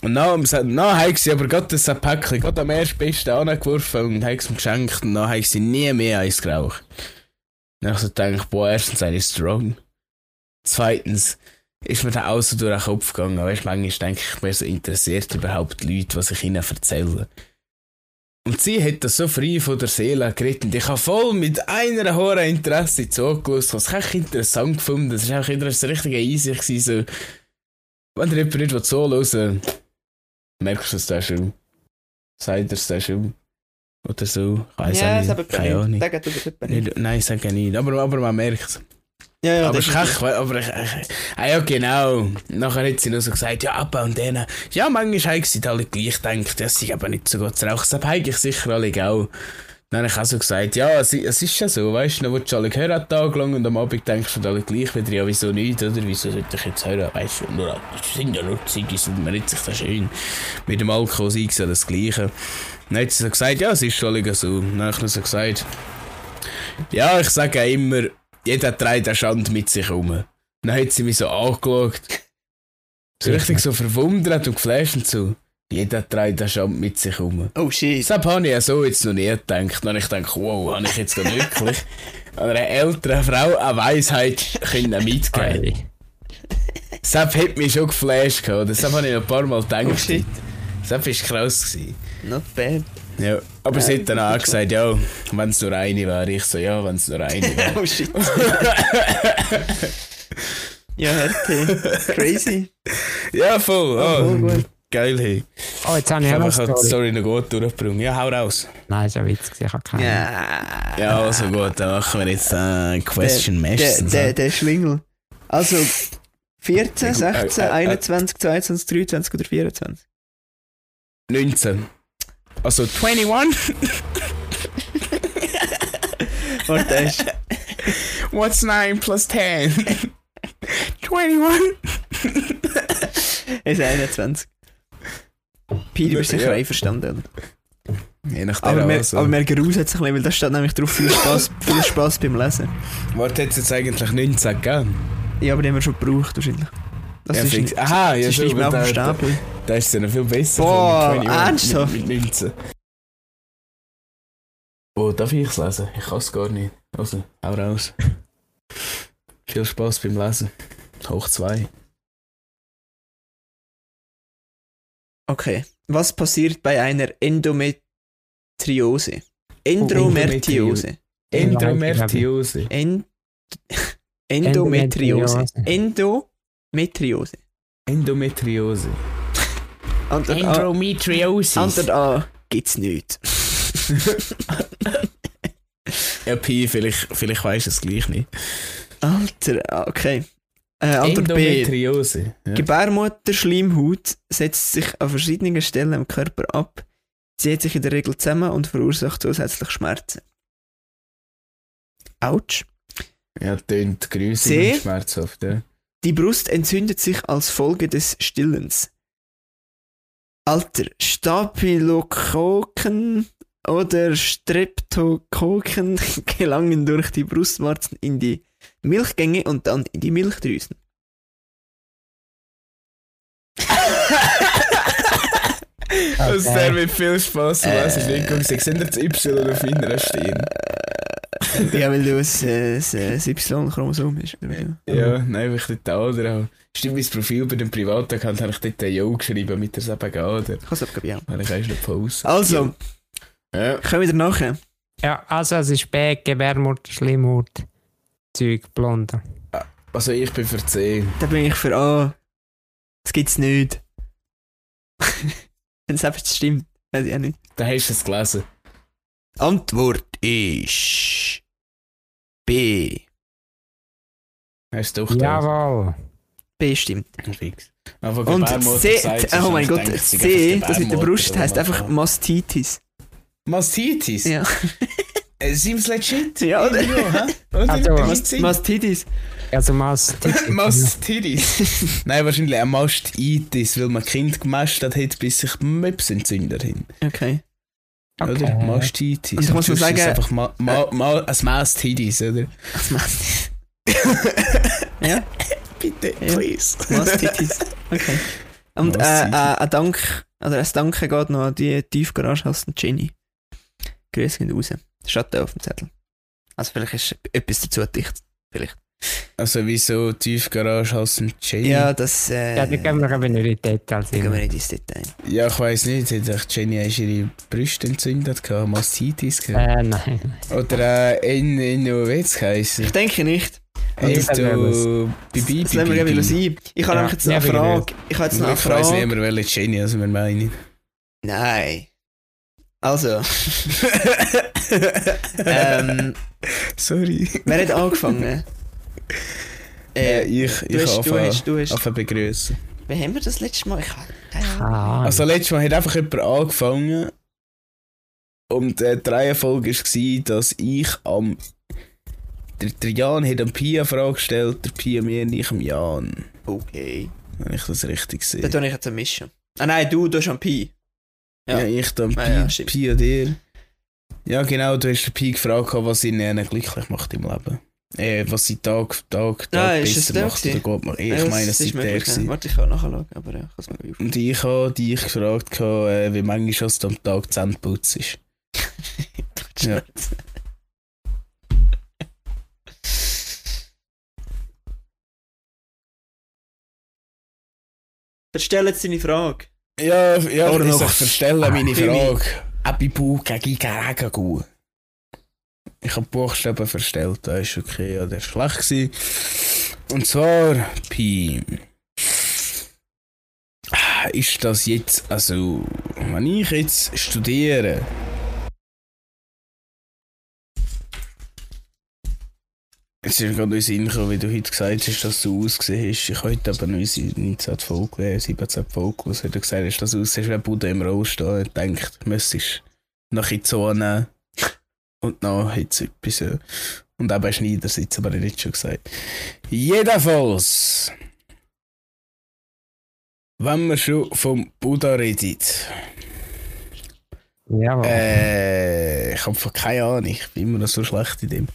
Und dann, dann haben sie aber gerade das Päckchen, gerade am ersten Besten angeworfen und haben es ihm geschenkt und dann haben sie nie mehr eins geraucht. Dann habe ich so gedacht, boah, erstens sei ich strong. Zweitens ist mir dann auch so durch den Kopf gegangen. Weißt du, manchmal denke ich mir so interessiert überhaupt die Leute, was ich ihnen erzähle. Und sie hat das so frei von der Seele geredet. Und ich habe voll mit einer hohen Interesse zugelassen. Was ich echt interessant gefunden. Das war auch wieder so richtig easy. So, wenn dir jemand nicht zuhören merkst du, dass der schon. Sagt er, dass der schon. Oder so. Ich weiss ja, auch das nicht. aber Keine Ahnung. Sagen nicht. Nicht, nein, sage ich nicht. Aber, aber man merkt es. Ja, ja, aber ich, ich, aber ich, ich, ah ja, genau. Nachher hat sie noch so gesagt, ja, aber und denen. Ja, manchmal haben sie alle gleich gedacht, ja, sie aber nicht so gut rauchen. Das haben ich sicher alle auch. Dann habe ich auch so gesagt, ja, es, es ist ja so, weißt du, dann willst du alle hören einen Tag lang und am Abend denkst du alle gleich wieder, ja, wieso nicht, oder? Wieso sollte ich jetzt hören? Weißt du, nur, sind ja nur Ziggis und man nicht sich das schön. Mit dem Alkohol sei es ja das Gleiche. Dann hat sie so gesagt, ja, es ist schon so. Dann habe ich noch so gesagt, ja, ich sage auch immer, jeder trägt eine Schande mit sich um. Dann hat sie mich so angeschaut. So richtig so verwundert und geflasht und so. Jeder trägt eine Schande mit sich um. Oh shit. Deshalb habe ich ja so jetzt noch nie gedacht. Habe ich gedacht, wow, habe ich jetzt da wirklich (laughs) einer älteren Frau eine Weisheit können mitgeben. Deshalb hat mich schon geflasht. gehabt. Deshalb habe ich noch ein paar Mal gedacht. Oh shit. Deshalb war es krass. Gewesen. Not bad. Ja, aber sie hat dann auch gesagt, ja, wenn es nur eine wäre. Ich so, ja, wenn es nur eine (laughs) wäre. oh shit. ja, Härte. Crazy. ja, voll. Oh, voll Oh, gut. Geil, hey. Oh, jetzt habe Ich ich auch habe noch die eine Story. Story noch gut durchgebracht. Ja, hau raus. Nein, ist ein Witz, gewesen, ich habe keine. Ja. Ja, also gut, dann machen wir jetzt äh, Question der, Mesh. der, der, der Schlingel. Also 14, 16, Äh, äh, äh. 21, 22, 23 oder 24? 19. Also 21? (laughs) Warte, das (laughs) ist What's 9 plus 10? 21? ist 21. Pi, du bist sicher Ja. einverstanden. Je nachdem. Aber, mehr, also. aber mehr Gruß hat sich ein bisschen, weil da steht nämlich drauf viel Spaß, (laughs) viel Spaß beim Lesen. Warte, hat jetzt eigentlich 19 gegeben? Ja, aber die haben wir schon gebraucht wahrscheinlich. Das ja, ist fix. Aha, ja, das ist nicht mehr auf dem da, Stapel. da ist es ja noch viel besser. Boah, mit 21 ernsthaft? Mit, mit 19. Oh, darf ich es lesen? Ich kann es gar nicht. Also, hau raus. (laughs) Viel Spaß beim Lesen. Hoch 2. Okay. Was passiert bei einer Endometriose? Endometriose. Endometriose. End Endometriose. Endometriose. Endometriose. Antwort A, Endometriosis. Antwort A gibt's nicht. (laughs) Ja, Pi, vielleicht, vielleicht weisst du es gleich nicht. Alter, okay. Äh, Antwort B. Endometriose. Ja. Gebärmutterschleimhaut setzt sich an verschiedenen Stellen im Körper ab, zieht sich in der Regel zusammen und verursacht zusätzlich Schmerzen. Autsch. Ja, tönt C. grusig und schmerzhaft, ja. Die Brust entzündet sich als Folge des Stillens. Alter, Staphylokokken oder Streptokokken (laughs) gelangen durch die Brustwarzen in die Milchgänge und dann in die Milchdrüsen. Das Okay. wäre mit viel Spaß zu lesen. Äh. Ich gucke, Sie sehen das Y auf meiner Stirn. ja, weil du ein, äh, ein, Y-Chromosom wie? Ja, nein, weil ich dort oder auch. Stimmt, mein Profil bei dem Privataccount habe ich dort ein Jo geschrieben mit der Sabaga, oder? Ich kann es aber ja. Weil ich erst nicht Pause. Also, Ja. kommen wir nachher. Ja, also es ist B, Gebärmutter, Schleimhaut, Zeug, Blonde. Also ich bin für C. Da bin ich für A. Das gibt's nicht. (laughs) Wenn es einfach stimmt, weiß ich auch nicht. Da hast du es gelesen. Antwort ist B. Hast du doch Jawohl. B stimmt. Fix. Einfach Und C, oh mein Gott, C, das mit der Brust heißt einfach Mastitis. Mastitis? Ja. (laughs) Äh, Seems legit. Ja, oder? Ja, hä? Oder? Also, Sinn. Mastitis. Also Mas. (laughs) Mastitis. Nein, wahrscheinlich auch Mastitis, weil man Kind gemästet hat, bis sich Möps entzündet haben. Okay. Oder? Okay. Mastitis. Und ich muss es sagen- einfach ma ma ma ein Mastitis, oder? Was Mastitis? (laughs) ja, Bitte, Ja. please. Mastitis. Okay. Und äh, Mastitis. äh, ein Dank, oder ein Danke geht noch an die Tiefgarage aus dem Jenny. Grüße gehen raus. Da auf dem Zettel. Also vielleicht ist etwas dazu dicht. Vielleicht. Also wieso Tiefgarage heißen Jenny? Ja, das äh, Ja, da gehen wir aber nicht in die Details da gehen wir nicht ins Detail. Ja, ich weiss nicht, hat echt Jenny hast ihre Brüste entzündet, gehabt, Mastitis gehabt? Äh, nein. Oder äh, in, in, geheißen? Ich denke nicht. Hey, wir du, Bibi, Das lassen wir eben sein. Ich habe nämlich jetzt eine Frage. Ich habe jetzt eine Ich weiss nicht Frage. mehr, welche Jenny also wir meinen. Nein. Also, (laughs) ähm, Sorry. wer hat angefangen? Äh, Äh, ich ich hast, du hast, du hast. anfangen begrüßen. Wie haben wir das letzte Mal? Ich keine Ahnung. Ah, Also letztes Mal hat einfach jemand angefangen und äh, die Reihenfolge war, dass ich am... Der, der Jan hat am Pia eine Frage gestellt, der Pia mir und ich am Jan. Okay. Wenn ich das richtig sehe. Dann tue ich jetzt ein Mischen. Ah nein, du, du hast am Pi. Ja, Ja. ich dann Pi, Ah, ja. Pi und dir. Ja, genau, du hast Pi gefragt, was ihn glücklich macht im Leben. Äh, was sie Tag, Tag, Tag Ah, ist es besser macht oder gut macht. Ich Ja, meine, es ist der gewesen. Warte, ich kann nachschauen, aber ja, ich kann es Und ich habe dich gefragt, äh, wie manchmal du am Tag Zähne putzt ist. (laughs) Ja. Verstell jetzt deine Frage. Ja, ja, Oder ich noch- verstelle meine. Frage. Abibu gegen Garagagu. Ich habe Buchstaben verstellt, das ist okay, ja, der war schlecht. Gewesen. Und zwar, Pi. Ist das jetzt, also, wenn ich jetzt studiere, Jetzt ist mir gerade in Sinn gekommen, wie du heute gesagt hast, dass du ausgesehen hast. Ich habe heute aber noch unsere 19. Folge, äh, 17. Folge, was du gesagt hast, dass du aussiehst, wie Buddha im Roll stehen. Ich denkt, müsstest nach in die Zone und noch jetzt etwas. äh, Und eben Schneidersitz, aber ich nicht schon gesagt. Jedenfalls, wenn wir schon vom Buddha reden, jawohl. äh, ich habe keine Ahnung, ich bin immer noch so schlecht in dem.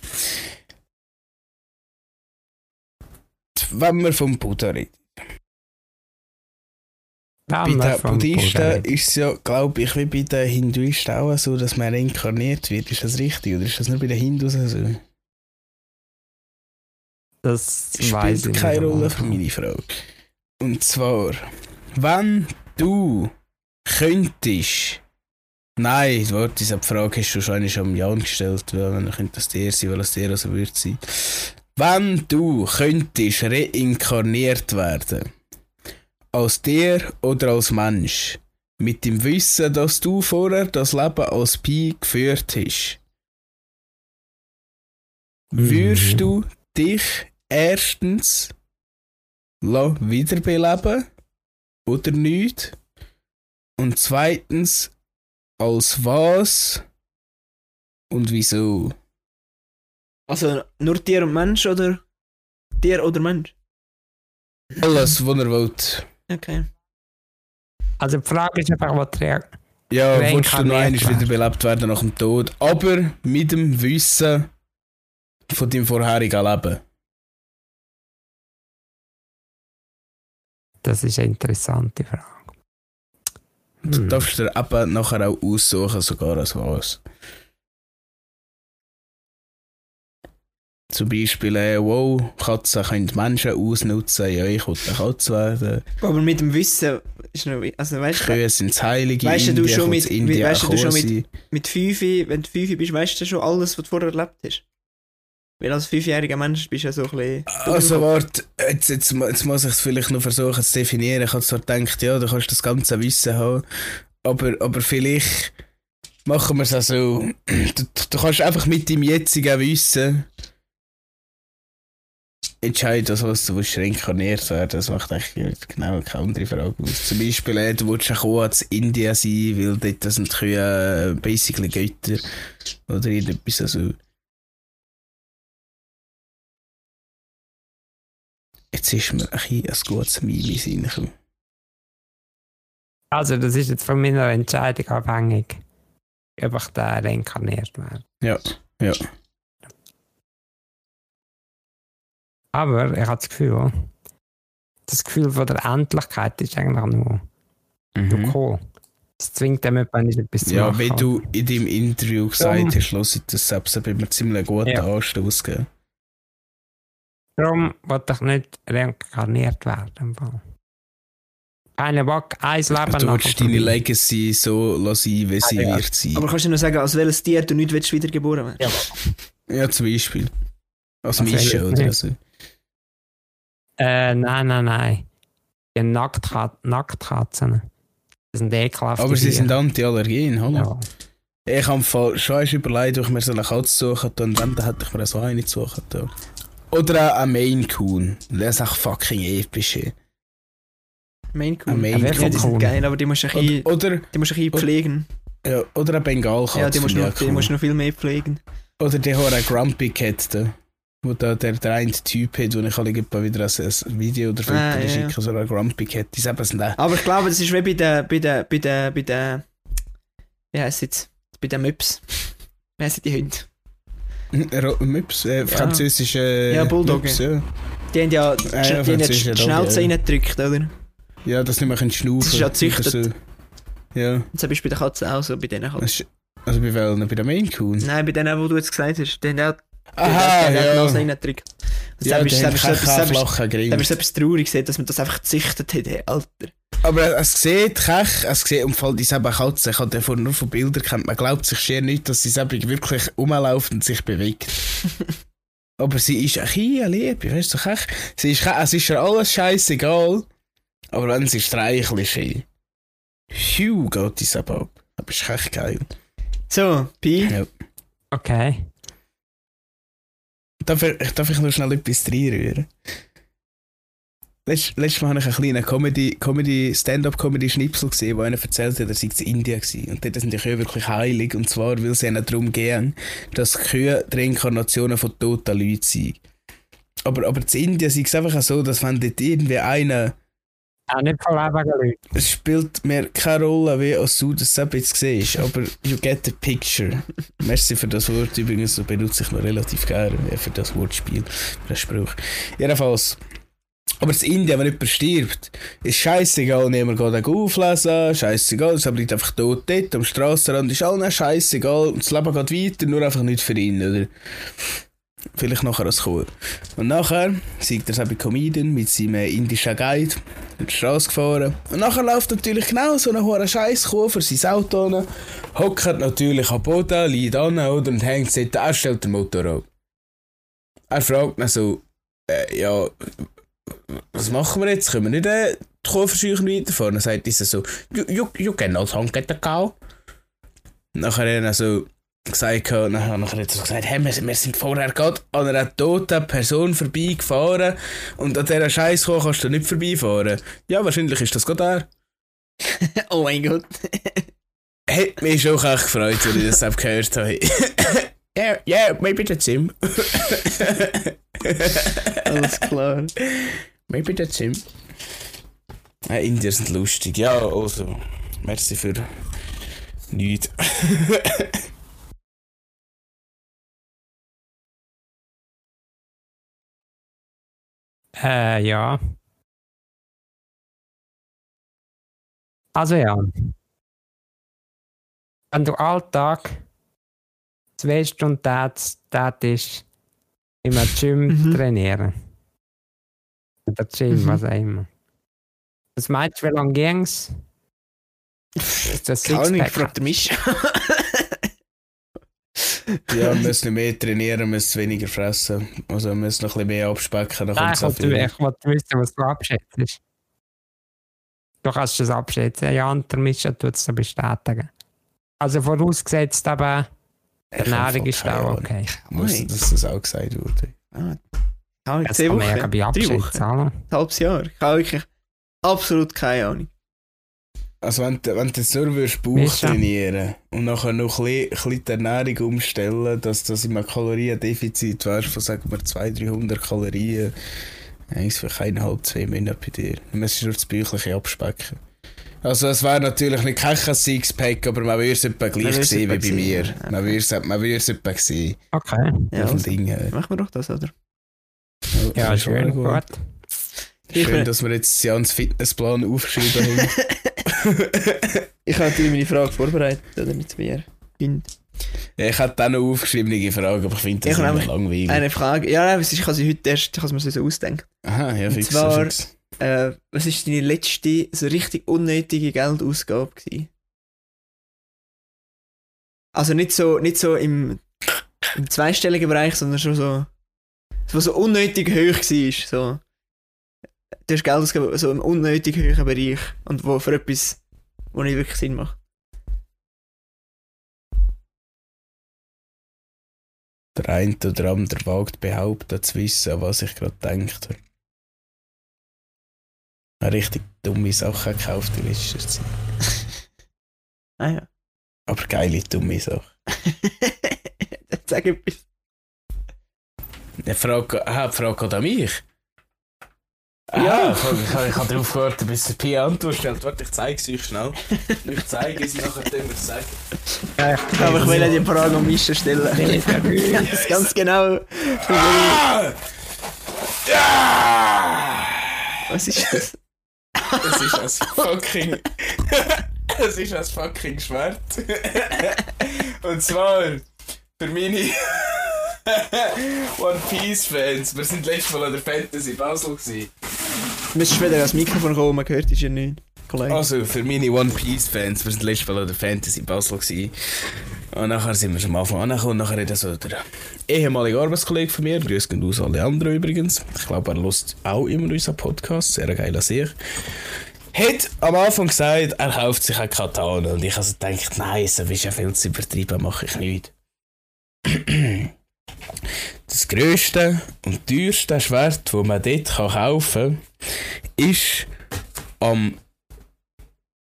Wenn wir vom Buddha reden. Bei den Buddhisten ist es ja, glaube ich, wie bei den Hinduisten auch so, dass man reinkarniert wird. Ist das richtig? Oder ist das nur bei den Hindus so? Das Spielt keine. Rolle für meine Frage. Und zwar, wenn du könntest. Nein, warte, diese Frage hast du wahrscheinlich schon am Jan gestellt, weil dann könnte das der sein, weil es der also wird sein. Wenn du könntest reinkarniert werden, als der oder als Mensch, mit dem Wissen, dass du vorher das Leben als Pi geführt hast, Mhm. würdest du dich erstens la- wiederbeleben oder nicht? Und zweitens, als was und wieso? Also nur Tier und Mensch oder Tier oder Mensch? Alles, was er wollt. Okay. Also die Frage ist einfach, was der Ja, willst du noch einmal werden. wiederbelebt werden nach dem Tod, aber mit dem Wissen von deinem vorherigen Leben. Das ist eine interessante Frage. Du Hm. darfst dir eben nachher auch aussuchen, sogar als was. Zum Beispiel, äh, wow, Katzen können Menschen ausnutzen, ja, ich will eine Katze werden. Aber mit dem Wissen ist noch. Also weißt du, Kühe sind das Heilige. Weißt du, du Indien schon mit- Indien weißt du, schon mit- mit 5, wenn du 5 bist, weißt du schon alles, was du vorher erlebt hast. Weil als fünfjähriger Mensch bist du ja so ein bisschen. Also warte, jetzt, jetzt, jetzt muss ich es vielleicht noch versuchen zu definieren. Ich habe zwar gedacht, ja, du kannst das ganze Wissen haben, aber, aber vielleicht machen wir es auch so. Du, du kannst einfach mit deinem jetzigen Wissen entscheiden, also was du reinkarniert werden, das macht eigentlich genau keine andere Frage aus. Zum Beispiel, äh, du willst auch als Indien sein, weil dort sind Kühe äh, basically Götter oder irgendetwas, also... Jetzt ist mir ein, bisschen ein gutes Meme in Sinn gekommen. Also, das ist jetzt von meiner Entscheidung abhängig, ob ich da reinkarniert werde. Ja, ja. Aber ich habe das Gefühl, das Gefühl von der Endlichkeit ist eigentlich nur Mhm. cool. Das zwingt dem jemand nicht etwas zu Ja, machen. wie du in deinem Interview gesagt hast, lasse ich das selbst bei mir ziemlich guten Ja. Anstoß geben. Darum wollte ich nicht reinkarniert werden. Keine Bock, ein Leben Aber du willst deine. Legacy so lassen, wie sie ja. wird sein. Aber kannst du noch sagen, als welches Tier du nicht wiedergeboren werden? Ja. Ja, zum Beispiel. Als Mische oder so. Äh, nein, nein, nein. Die Nacktkat Nacktkatzen. Das sind ekelhafte Aber sie sind anti-allergen, hallo? Ja. Ich habe schon überlegt, ob ich mir so eine Katze suchen und dann hätte ich mir so eine suchen können. Oder auch ein Maine Coon. Das ist auch fucking episch. Maine Ein Coon. Maine Ja, die Coon. sind geil, aber die musst du ein bisschen, Oder, oder, die musst du ein bisschen pflegen. ja, oder ein Bengalkatze. Ja, die musst, noch, die musst du noch viel mehr pflegen. Oder der hat einen Grumpy Cat da. Wo da der, der eine Typ hat, wo ich alle wieder ein, ein Video oder Foto Ah, ja, schicke, ja. so ein Grumpy Cat. Die sind eben der. Aber ich glaube, das ist wie bei der, bei der, bei der, bei der, wie heisst jetzt? Bei den Möps. Wie heissen die Hunde? Möps, äh, französische Ja, Bulldogge. Möps, ja. Die haben ja, Ah, die, ja, die ja die Schnauze ja. reingedrückt, oder? ja, dass nicht mehr schnaufen Das ist ja züchtet. So. Ja, Und so bist du bei den Katzen auch so, bei denen halt. ist, also bei welchen? Bei der Maine Coon? Nein, bei denen, wo du jetzt gesagt hast, die haben auch Aha, Nase ja. Ja, das ist haben das keinen ist etwas- das ist traurig, gesehen, dass man das einfach gezüchtet hat, hey, Alter. Aber es sieht, Kech, es sieht, im Fall, die selber Katze, ich habe davor nur von Bildern kennt, man glaubt sich schier nicht, dass sie wirklich rumläuft und sich bewegt. (laughs) aber sie ist ein bisschen lieb, weißt du, Kech? Sie ist, es ist ihr alles scheißegal, aber wenn sie streichelt. Phew, geht die selber ab. Aber ist echt geil. So, Pi. Ja. Okay. Darf darf ich noch schnell etwas reinrühren? Letzt, letztes Mal habe ich einen kleinen Comedy, Comedy, Stand-up-Comedy-Schnipsel gesehen, wo einer erzählt hat, er sei in Indien. Und dort sind die Kühe wirklich heilig. Und zwar, weil es ihnen darum gehen, dass Kühe die Reinkarnationen von toten Leuten sind. Aber, aber in Indien ist es einfach so, dass wenn dort irgendwie einer, Auch nicht von lebenden Leuten. es spielt mir keine Rolle, wie als du das jetzt siehst, aber you get the picture. (laughs) Merci für das Wort, übrigens das benutze ich noch relativ gerne äh, für das Wortspiel, für den Spruch. Jedenfalls, aber in Indien, wenn jemand stirbt, ist scheißegal, niemand geht ihn auflesen, scheißegal, es bleibt einfach tot dort, am Strassenrand ist allen scheißegal und das Leben geht weiter, nur einfach nicht für ihn, oder? Vielleicht nachher als Chor. Und nachher sieht er bei Comedian mit seinem indischen Guide durch die Straße gefahren. Und nachher läuft natürlich genau so ein hoher Scheiß für sein Auto an, hockt natürlich am Boden, liegt an oder, und hängt sich, er stellt den Motor ab. Er fragt ihn so, äh, ja, was machen wir jetzt? Können wir nicht äh, die Kuhverscheuchung weiterfahren? Dann sagt dieser so, you, you, you cannot honk at the cow. Nachher er so gesagt, nachher, nachher hat er so gesagt, hey, wir, wir sind vorher gerade an einer toten Person vorbeigefahren und an dieser Scheiß kannst du nicht vorbeifahren. Ja, wahrscheinlich ist das gerade er. (laughs) oh mein Gott. (laughs) Hat mich schon echt gefreut, als ich das gehört habe. (laughs) yeah, yeah, maybe that's him. Alles klar. maybe that's him. Ja, Indier sind lustig. Ja, also, merci für nichts. Äh, ja. Also ja. Wenn du Alltag zwei Stunden tät- tätest, im Gym Mhm. trainieren. Oder Gym, Mhm. was auch immer. Was meinst du, wie lange ging's? Ist das Keine Ahnung, fragt mich. Ja, wir müssen mehr trainieren, wir müssen weniger fressen. Also wir müssen noch ein bisschen mehr abspecken. Dann Nein, kommt ich so wollte, ich wissen, was du abschätzt. Du kannst das abschätzen. Ja, und der Mischa tut es bestätigen. Also vorausgesetzt aber, die Ich voll ist auch okay. Muss, dass das auch gesagt wurde. Ah, Ja, Jetzt zehn kann man ja Wochen, bei drei Abschied Wochen, zahlen. ein halbes Jahr. Ich habe wirklich absolut keine Ahnung. Also wenn, du- wenn du jetzt nur würdest Bauch du? trainieren und nachher noch ein bisschen, ein bisschen die Ernährung umstellen, dass du in einem Kaloriendefizit wärst von sagen wir 200, 300 Kalorien, eins für eineinhalb, zwei Monate bei dir. Du müsstest nur das Bäuchliche abspecken. Also es wäre natürlich nicht kein Sixpack, aber man würde es etwa gleich sehen wie bei mir. ja. Man würde es, man würde es etwa sehen. Okay. Ja, also, Ding her. machen wir doch das, oder? Ja, Das ist schön. Gut. Ich Schön, dass wir jetzt Jans Fitnessplan aufgeschrieben haben. (laughs) (laughs) Ich habe natürlich meine Frage vorbereitet, oder nicht mehr. Finde. ja, ich hätte auch noch aufgeschriebene Frage, aber ich finde Ich das habe immer langweilig. Eine Frage, ja, nein, es ist- ich habe sie heute erst, ich habe es mir so ausdenken. Aha, ja, Und fix. zwar- fix. Äh, was ist deine letzte, so richtig unnötige Geldausgabe gewesen? Also nicht so, nicht so im, im zweistelligen Bereich, sondern schon so, was so unnötig hoch war, so. Du hast Geld ausgegeben, so im unnötig hohen Bereich und wo für etwas, wo nicht wirklich Sinn macht. Der eine oder andere wagt behaupten zu wissen, was ich gerade habe. Eine richtig dumme Sache gekauft in letzter Zeit. (laughs) Ah ja. Aber geile dumme Sache. (laughs) Sag etwas. Die Frage, die Frage geht an mich. Ja. Ja, ich, ich, habe darauf gewartet, bis der Pia Antwort stellt. Warte, ich zeige es euch schnell. Ich zeige es, nachher können wir es sagen. Aber ich will ja die Frage am meisten stellen. Ganz, ganz genau. Ah! Ja! Was ist das? Es ist ein fucking. (laughs) es ist ein fucking Schwert. Und zwar für meine One Piece Fans. Wir sind letztes Mal an der Fantasy Basel. Gewesen. Du müsstest wieder ans Mikrofon kommen, man hört dich ja nicht. Kollege. Also für meine One Piece Fans. Wir sind letztes Mal an der Fantasy Basel. Gewesen. Und nachher sind wir schon am Anfang angekommen. Und nachher hat so der ehemalige Arbeitskollege von mir, grüß gehen aus alle anderen übrigens. Ich glaube, er lust auch immer unseren Podcast. Sehr geil an sich. Hat am Anfang gesagt, er kauft sich eine Katana. Und ich also gedacht, nein, so ist ja viel zu übertrieben, mache ich nicht. Das grösste und teuerste Schwert, das man dort kaufen kann, ist am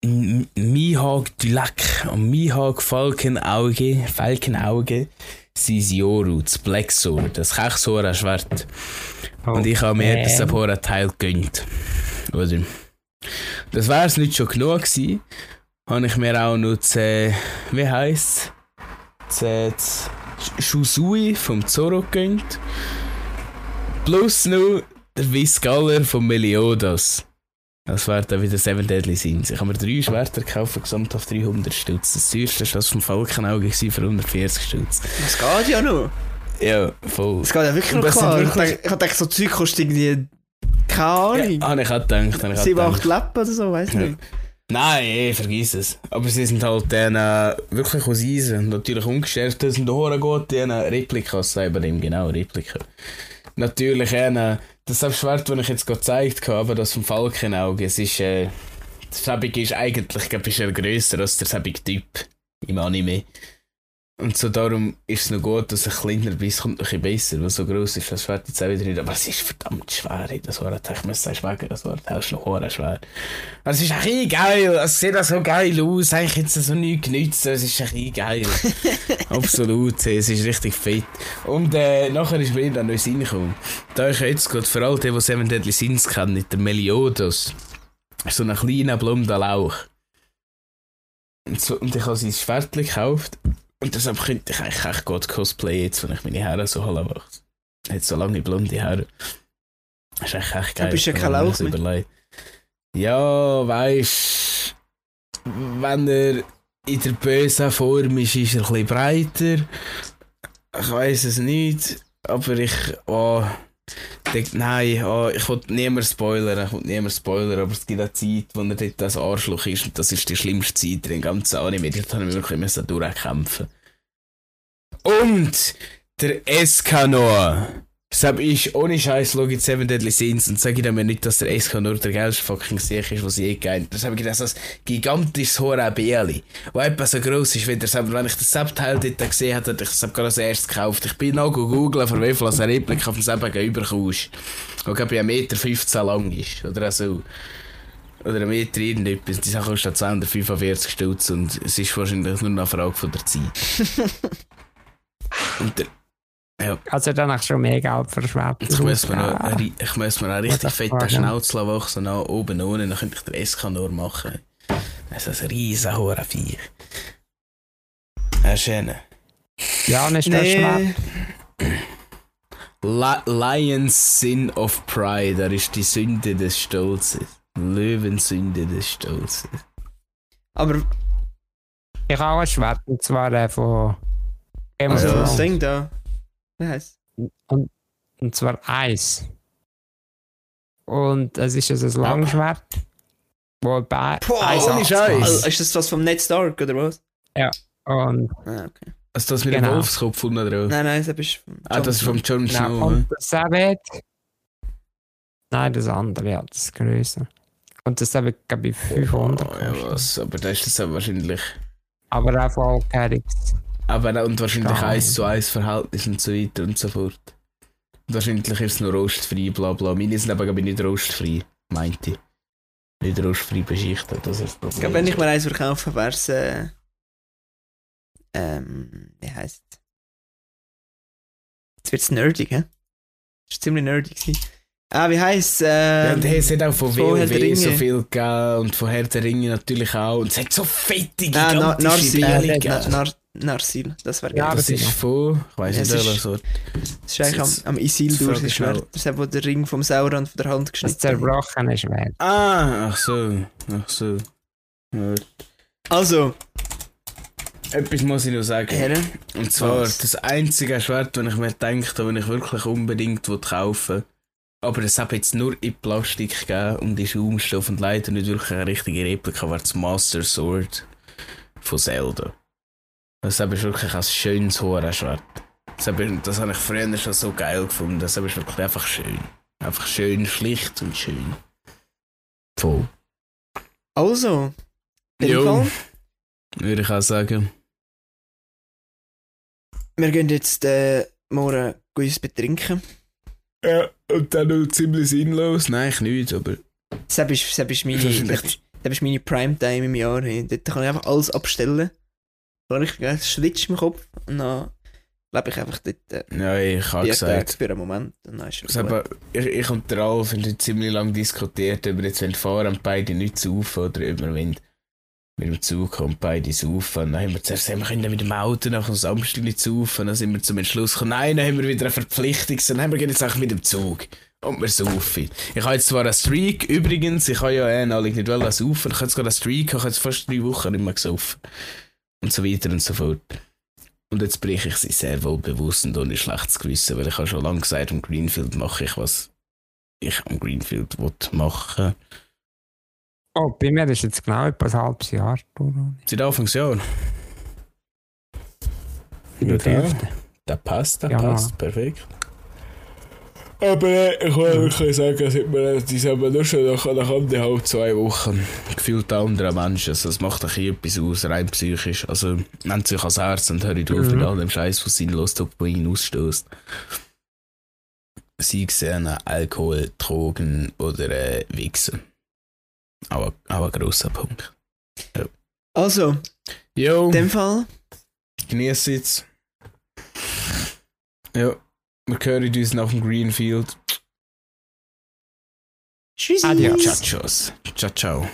M- Mihawk Dulak, am Mihawk Falkenauge, Falkenauge, Sisioru, das Black Sword, das Kechsora-Schwert. Und ich habe mir das vor einem Teil gegönnt. Oder? Das wäre es nicht schon genug gewesen, habe ich mir auch noch das, wie heisst es, das Shusui vom Zoro gegönnt. Plus noch der Viscaler von Meliodas. Das wäre dann wieder Seven Deadly Sins. Ich habe mir drei Schwerter gekauft, gesamt auf 300 Stutz. Das teuerste war das vom Falkenauge für 140 Stutz. Das geht ja noch. Ja, voll. Das geht ja wirklich noch klar. Ich wirklich- ich dachte, so Zeug kostet irgendwie. Keine Ahnung. Ja, habe ich auch gedacht. habe ich auch 7, gedacht. 8 Lappen oder so, weiß Ja. nicht. Nein, eh, vergiss es. Aber sie sind halt dann äh, wirklich aus Eisen. Natürlich ungeschärft. Das sind Horen gut, die eine Replikas selber dem genau Replika. Natürlich eine, das Schwert, das ich jetzt gerade gezeigt habe, das vom Falkenauge, es ist, äh, das Säbige ist eigentlich, glaube ich, grösser als der säbige Typ im Anime. Und so darum ist es noch gut, dass ein kleiner Biss kommt noch ein bisschen besser, weil so gross ist das Schwert jetzt auch wieder nicht. Aber es ist verdammt schwer, ey, das Wort. Ich muss sagen, wegen das Wort, ist noch hure schwer. Es ist eigentlich geil, es sieht auch so geil aus, eigentlich jetzt so nichts genützt, es ist eigentlich geil. (laughs) Absolut, es ist richtig fett. Und äh, nachher ist mir dann noch Sinn gekommen. Da ich jetzt gerade für alle, die, die Seven Deadly Sins kennen, der Meliodas, so ein kleiner blonder Lauch. Und, so, und ich habe sein Schwert gekauft. Und deshalb könnte ich eigentlich echt gut cosplayen, jetzt, wenn ich meine Haare so halb mache. Hat so lange blonde Haare. Das ist echt, echt geil. Du bist ja kein Lauch mehr. überlegt. Ja, weißt wenn er in der bösen Form ist, ist er ein bisschen breiter. Ich weiß es nicht, aber ich. Oh, denk, nein, oh, ich will niemand spoilern, ich will niemand spoilern, aber es gibt eine Zeit, wo er dort das Arschloch ist und das ist die schlimmste Zeit im ganzen Anime. Dort haben wir wirklich durchkämpfen. Und der Escanor Deshalb ist ohne Scheiß ich Seven Deadly Sins und sage mir nicht, dass der SK nur der geilste fucking Sieg ist, was ich je gegeben Das habe ich gedacht, das gigantisches Horror-Bieli, das etwa so gross ist wie der Seven. Wenn ich das Subteil dort gesehen hätte, hätte ich es gerade als erstes gekauft. Ich bin noch googeln, von wie viel ein Replik auf dem Seven überkommst. Und glaube ich 1,15 Meter lang ist. Oder so. Oder ein Meter irgendetwas. Die Sache kostet 245 Stutz und es ist wahrscheinlich nur eine Frage von der Zeit. (laughs) und der ja. Also du schon mehr Geld verschwendet. Ich muss mir noch, eine, ich muss mir einen richtig fetten Schnauze wachsen, nach oben ohne, dann könnte ich den SK nur machen. Das ist ein riesen hoher Viech. Ein schöner. Ja, nicht nee. schlecht. Lion's Sin of Pride, das ist die Sünde des Stolzes. Löwensünde des Stolzes. Aber. Ich habe auch ein Schwert, und zwar der von. Also, das Ding da. Wie heißt und, und zwar Eis. Und es ist also ein Langschwert, wo bei Boah, Eis ohne Scheiß. Also, ist das was vom Ned Stark oder was? Ja. Und ah, okay. Also das mit genau. dem Wolfskopf unten drauf? Nein, nein, das ist vom Ah, das ist vom Snow. Genau. Und das Sabbat. Nein, das andere, ja, das ist größer. Und das habe ich, glaube ich, 500. Oh, ja, was, aber das ist das wahrscheinlich. Aber auch voll Carrix. Aber und wahrscheinlich eins zu eins Verhältnis und so weiter und so fort. Und wahrscheinlich ist es nur rostfrei, bla bla. Meine sind aber nicht rostfrei, meinte ich. Nicht rostfrei beschichtet, das ist das Ich glaube, wenn ich mir eins verkaufe, wäre es. Äh, ähm, wie heisst es? Jetzt wird es nerdig, hä? Das war ziemlich nerdig. Gewesen. Ah, wie heisst es? Äh, ja, und es hat auch von WoW so viel gegeben und von Herr der Ringe natürlich auch. Und es hat so fette, gigantische ah, Narsil, Nar Nar Narsil, das wäre ja, Das ist von, ich weiß nicht, welcher Sort. Das ist eigentlich am, am Isildur, das Schwert. Das ist wo der Ring vom Sauron von der Hand geschnitten Das zerbrochene Schwert. Ah, ach so, ach so. Ja. Also. Etwas muss ich noch sagen. Herre? Und zwar, Was? das einzige Schwert, das ich mir gedacht habe, wenn ich wirklich unbedingt kaufen will, aber es hat jetzt nur in Plastik gegeben und in Schaumstoff und leider nicht wirklich eine richtige Replika, war das Master Sword von Zelda. Das ist wirklich ein schönes Horrorschwert. Das habe, das habe ich früher schon so geil gefunden. Das ist wirklich einfach schön. Einfach schön, schlicht und schön. Voll. Also, ja, würde ich auch sagen. Wir gehen jetzt äh, morgen uns betrinken. Ja, und dann noch ziemlich sinnlos. Nein, ich nicht, aber. Das ist, das ist, meine, das ist meine Primetime im Jahr. Dort kann ich einfach alles abstellen. Da habe ich einen Switch im Kopf und dann lebe ich einfach dort. Äh, ja, ich habe gesagt. für einen Moment. Und dann ist aber ich, ich und der Ralf haben ziemlich lange diskutiert, ob wir jetzt fahren und beide nicht saufen oder ob wir mit dem Zug kommen, beide saufen. Dann haben wir zuerst gesagt, wir können mit dem Auto nach dem Samstag nicht saufen. Dann sind wir zum Entschluss gekommen, nein, dann haben wir wieder eine Verpflichtung. Dann haben wir jetzt auch mit dem Zug. Und wir saufen. Ich habe jetzt zwar einen Streak, übrigens, ich habe ja eh noch nicht saufen. Ich habe jetzt gerade einen Streak, ich habe jetzt fast drei Wochen nicht mehr gesaufen und so weiter und so fort. Und jetzt breche ich sie sehr wohl bewusst und ohne schlechtes Gewissen, weil ich habe schon lange gesagt, am Greenfield mache ich, was ich am Greenfield machen Oh, bei mir ist jetzt genau etwa ein halbes Jahr. Seit Anfangsjahr? Ja, der, der passt, der ja, passt, perfekt. Aber ich will wirklich sagen, dass wir die sind nur schon nach, nach anderthalb, zwei Wochen gefühlt andere Menschen. Also, das macht ein etwas aus, rein psychisch. Also, nennt sich als Arzt und hört auf mhm. mit all dem Scheiß, was sinnlos Dopamin ausstößt. Sie sehen Alkohol, Drogen oder äh, Wichsen. Auch, auch ein grosser Punkt. Ja. Also, jo. in dem Fall. Genieß jetzt. Ja. Uns nach dem Greenfield. Tschüssi. Adios. Ciao. Ciao, ciao.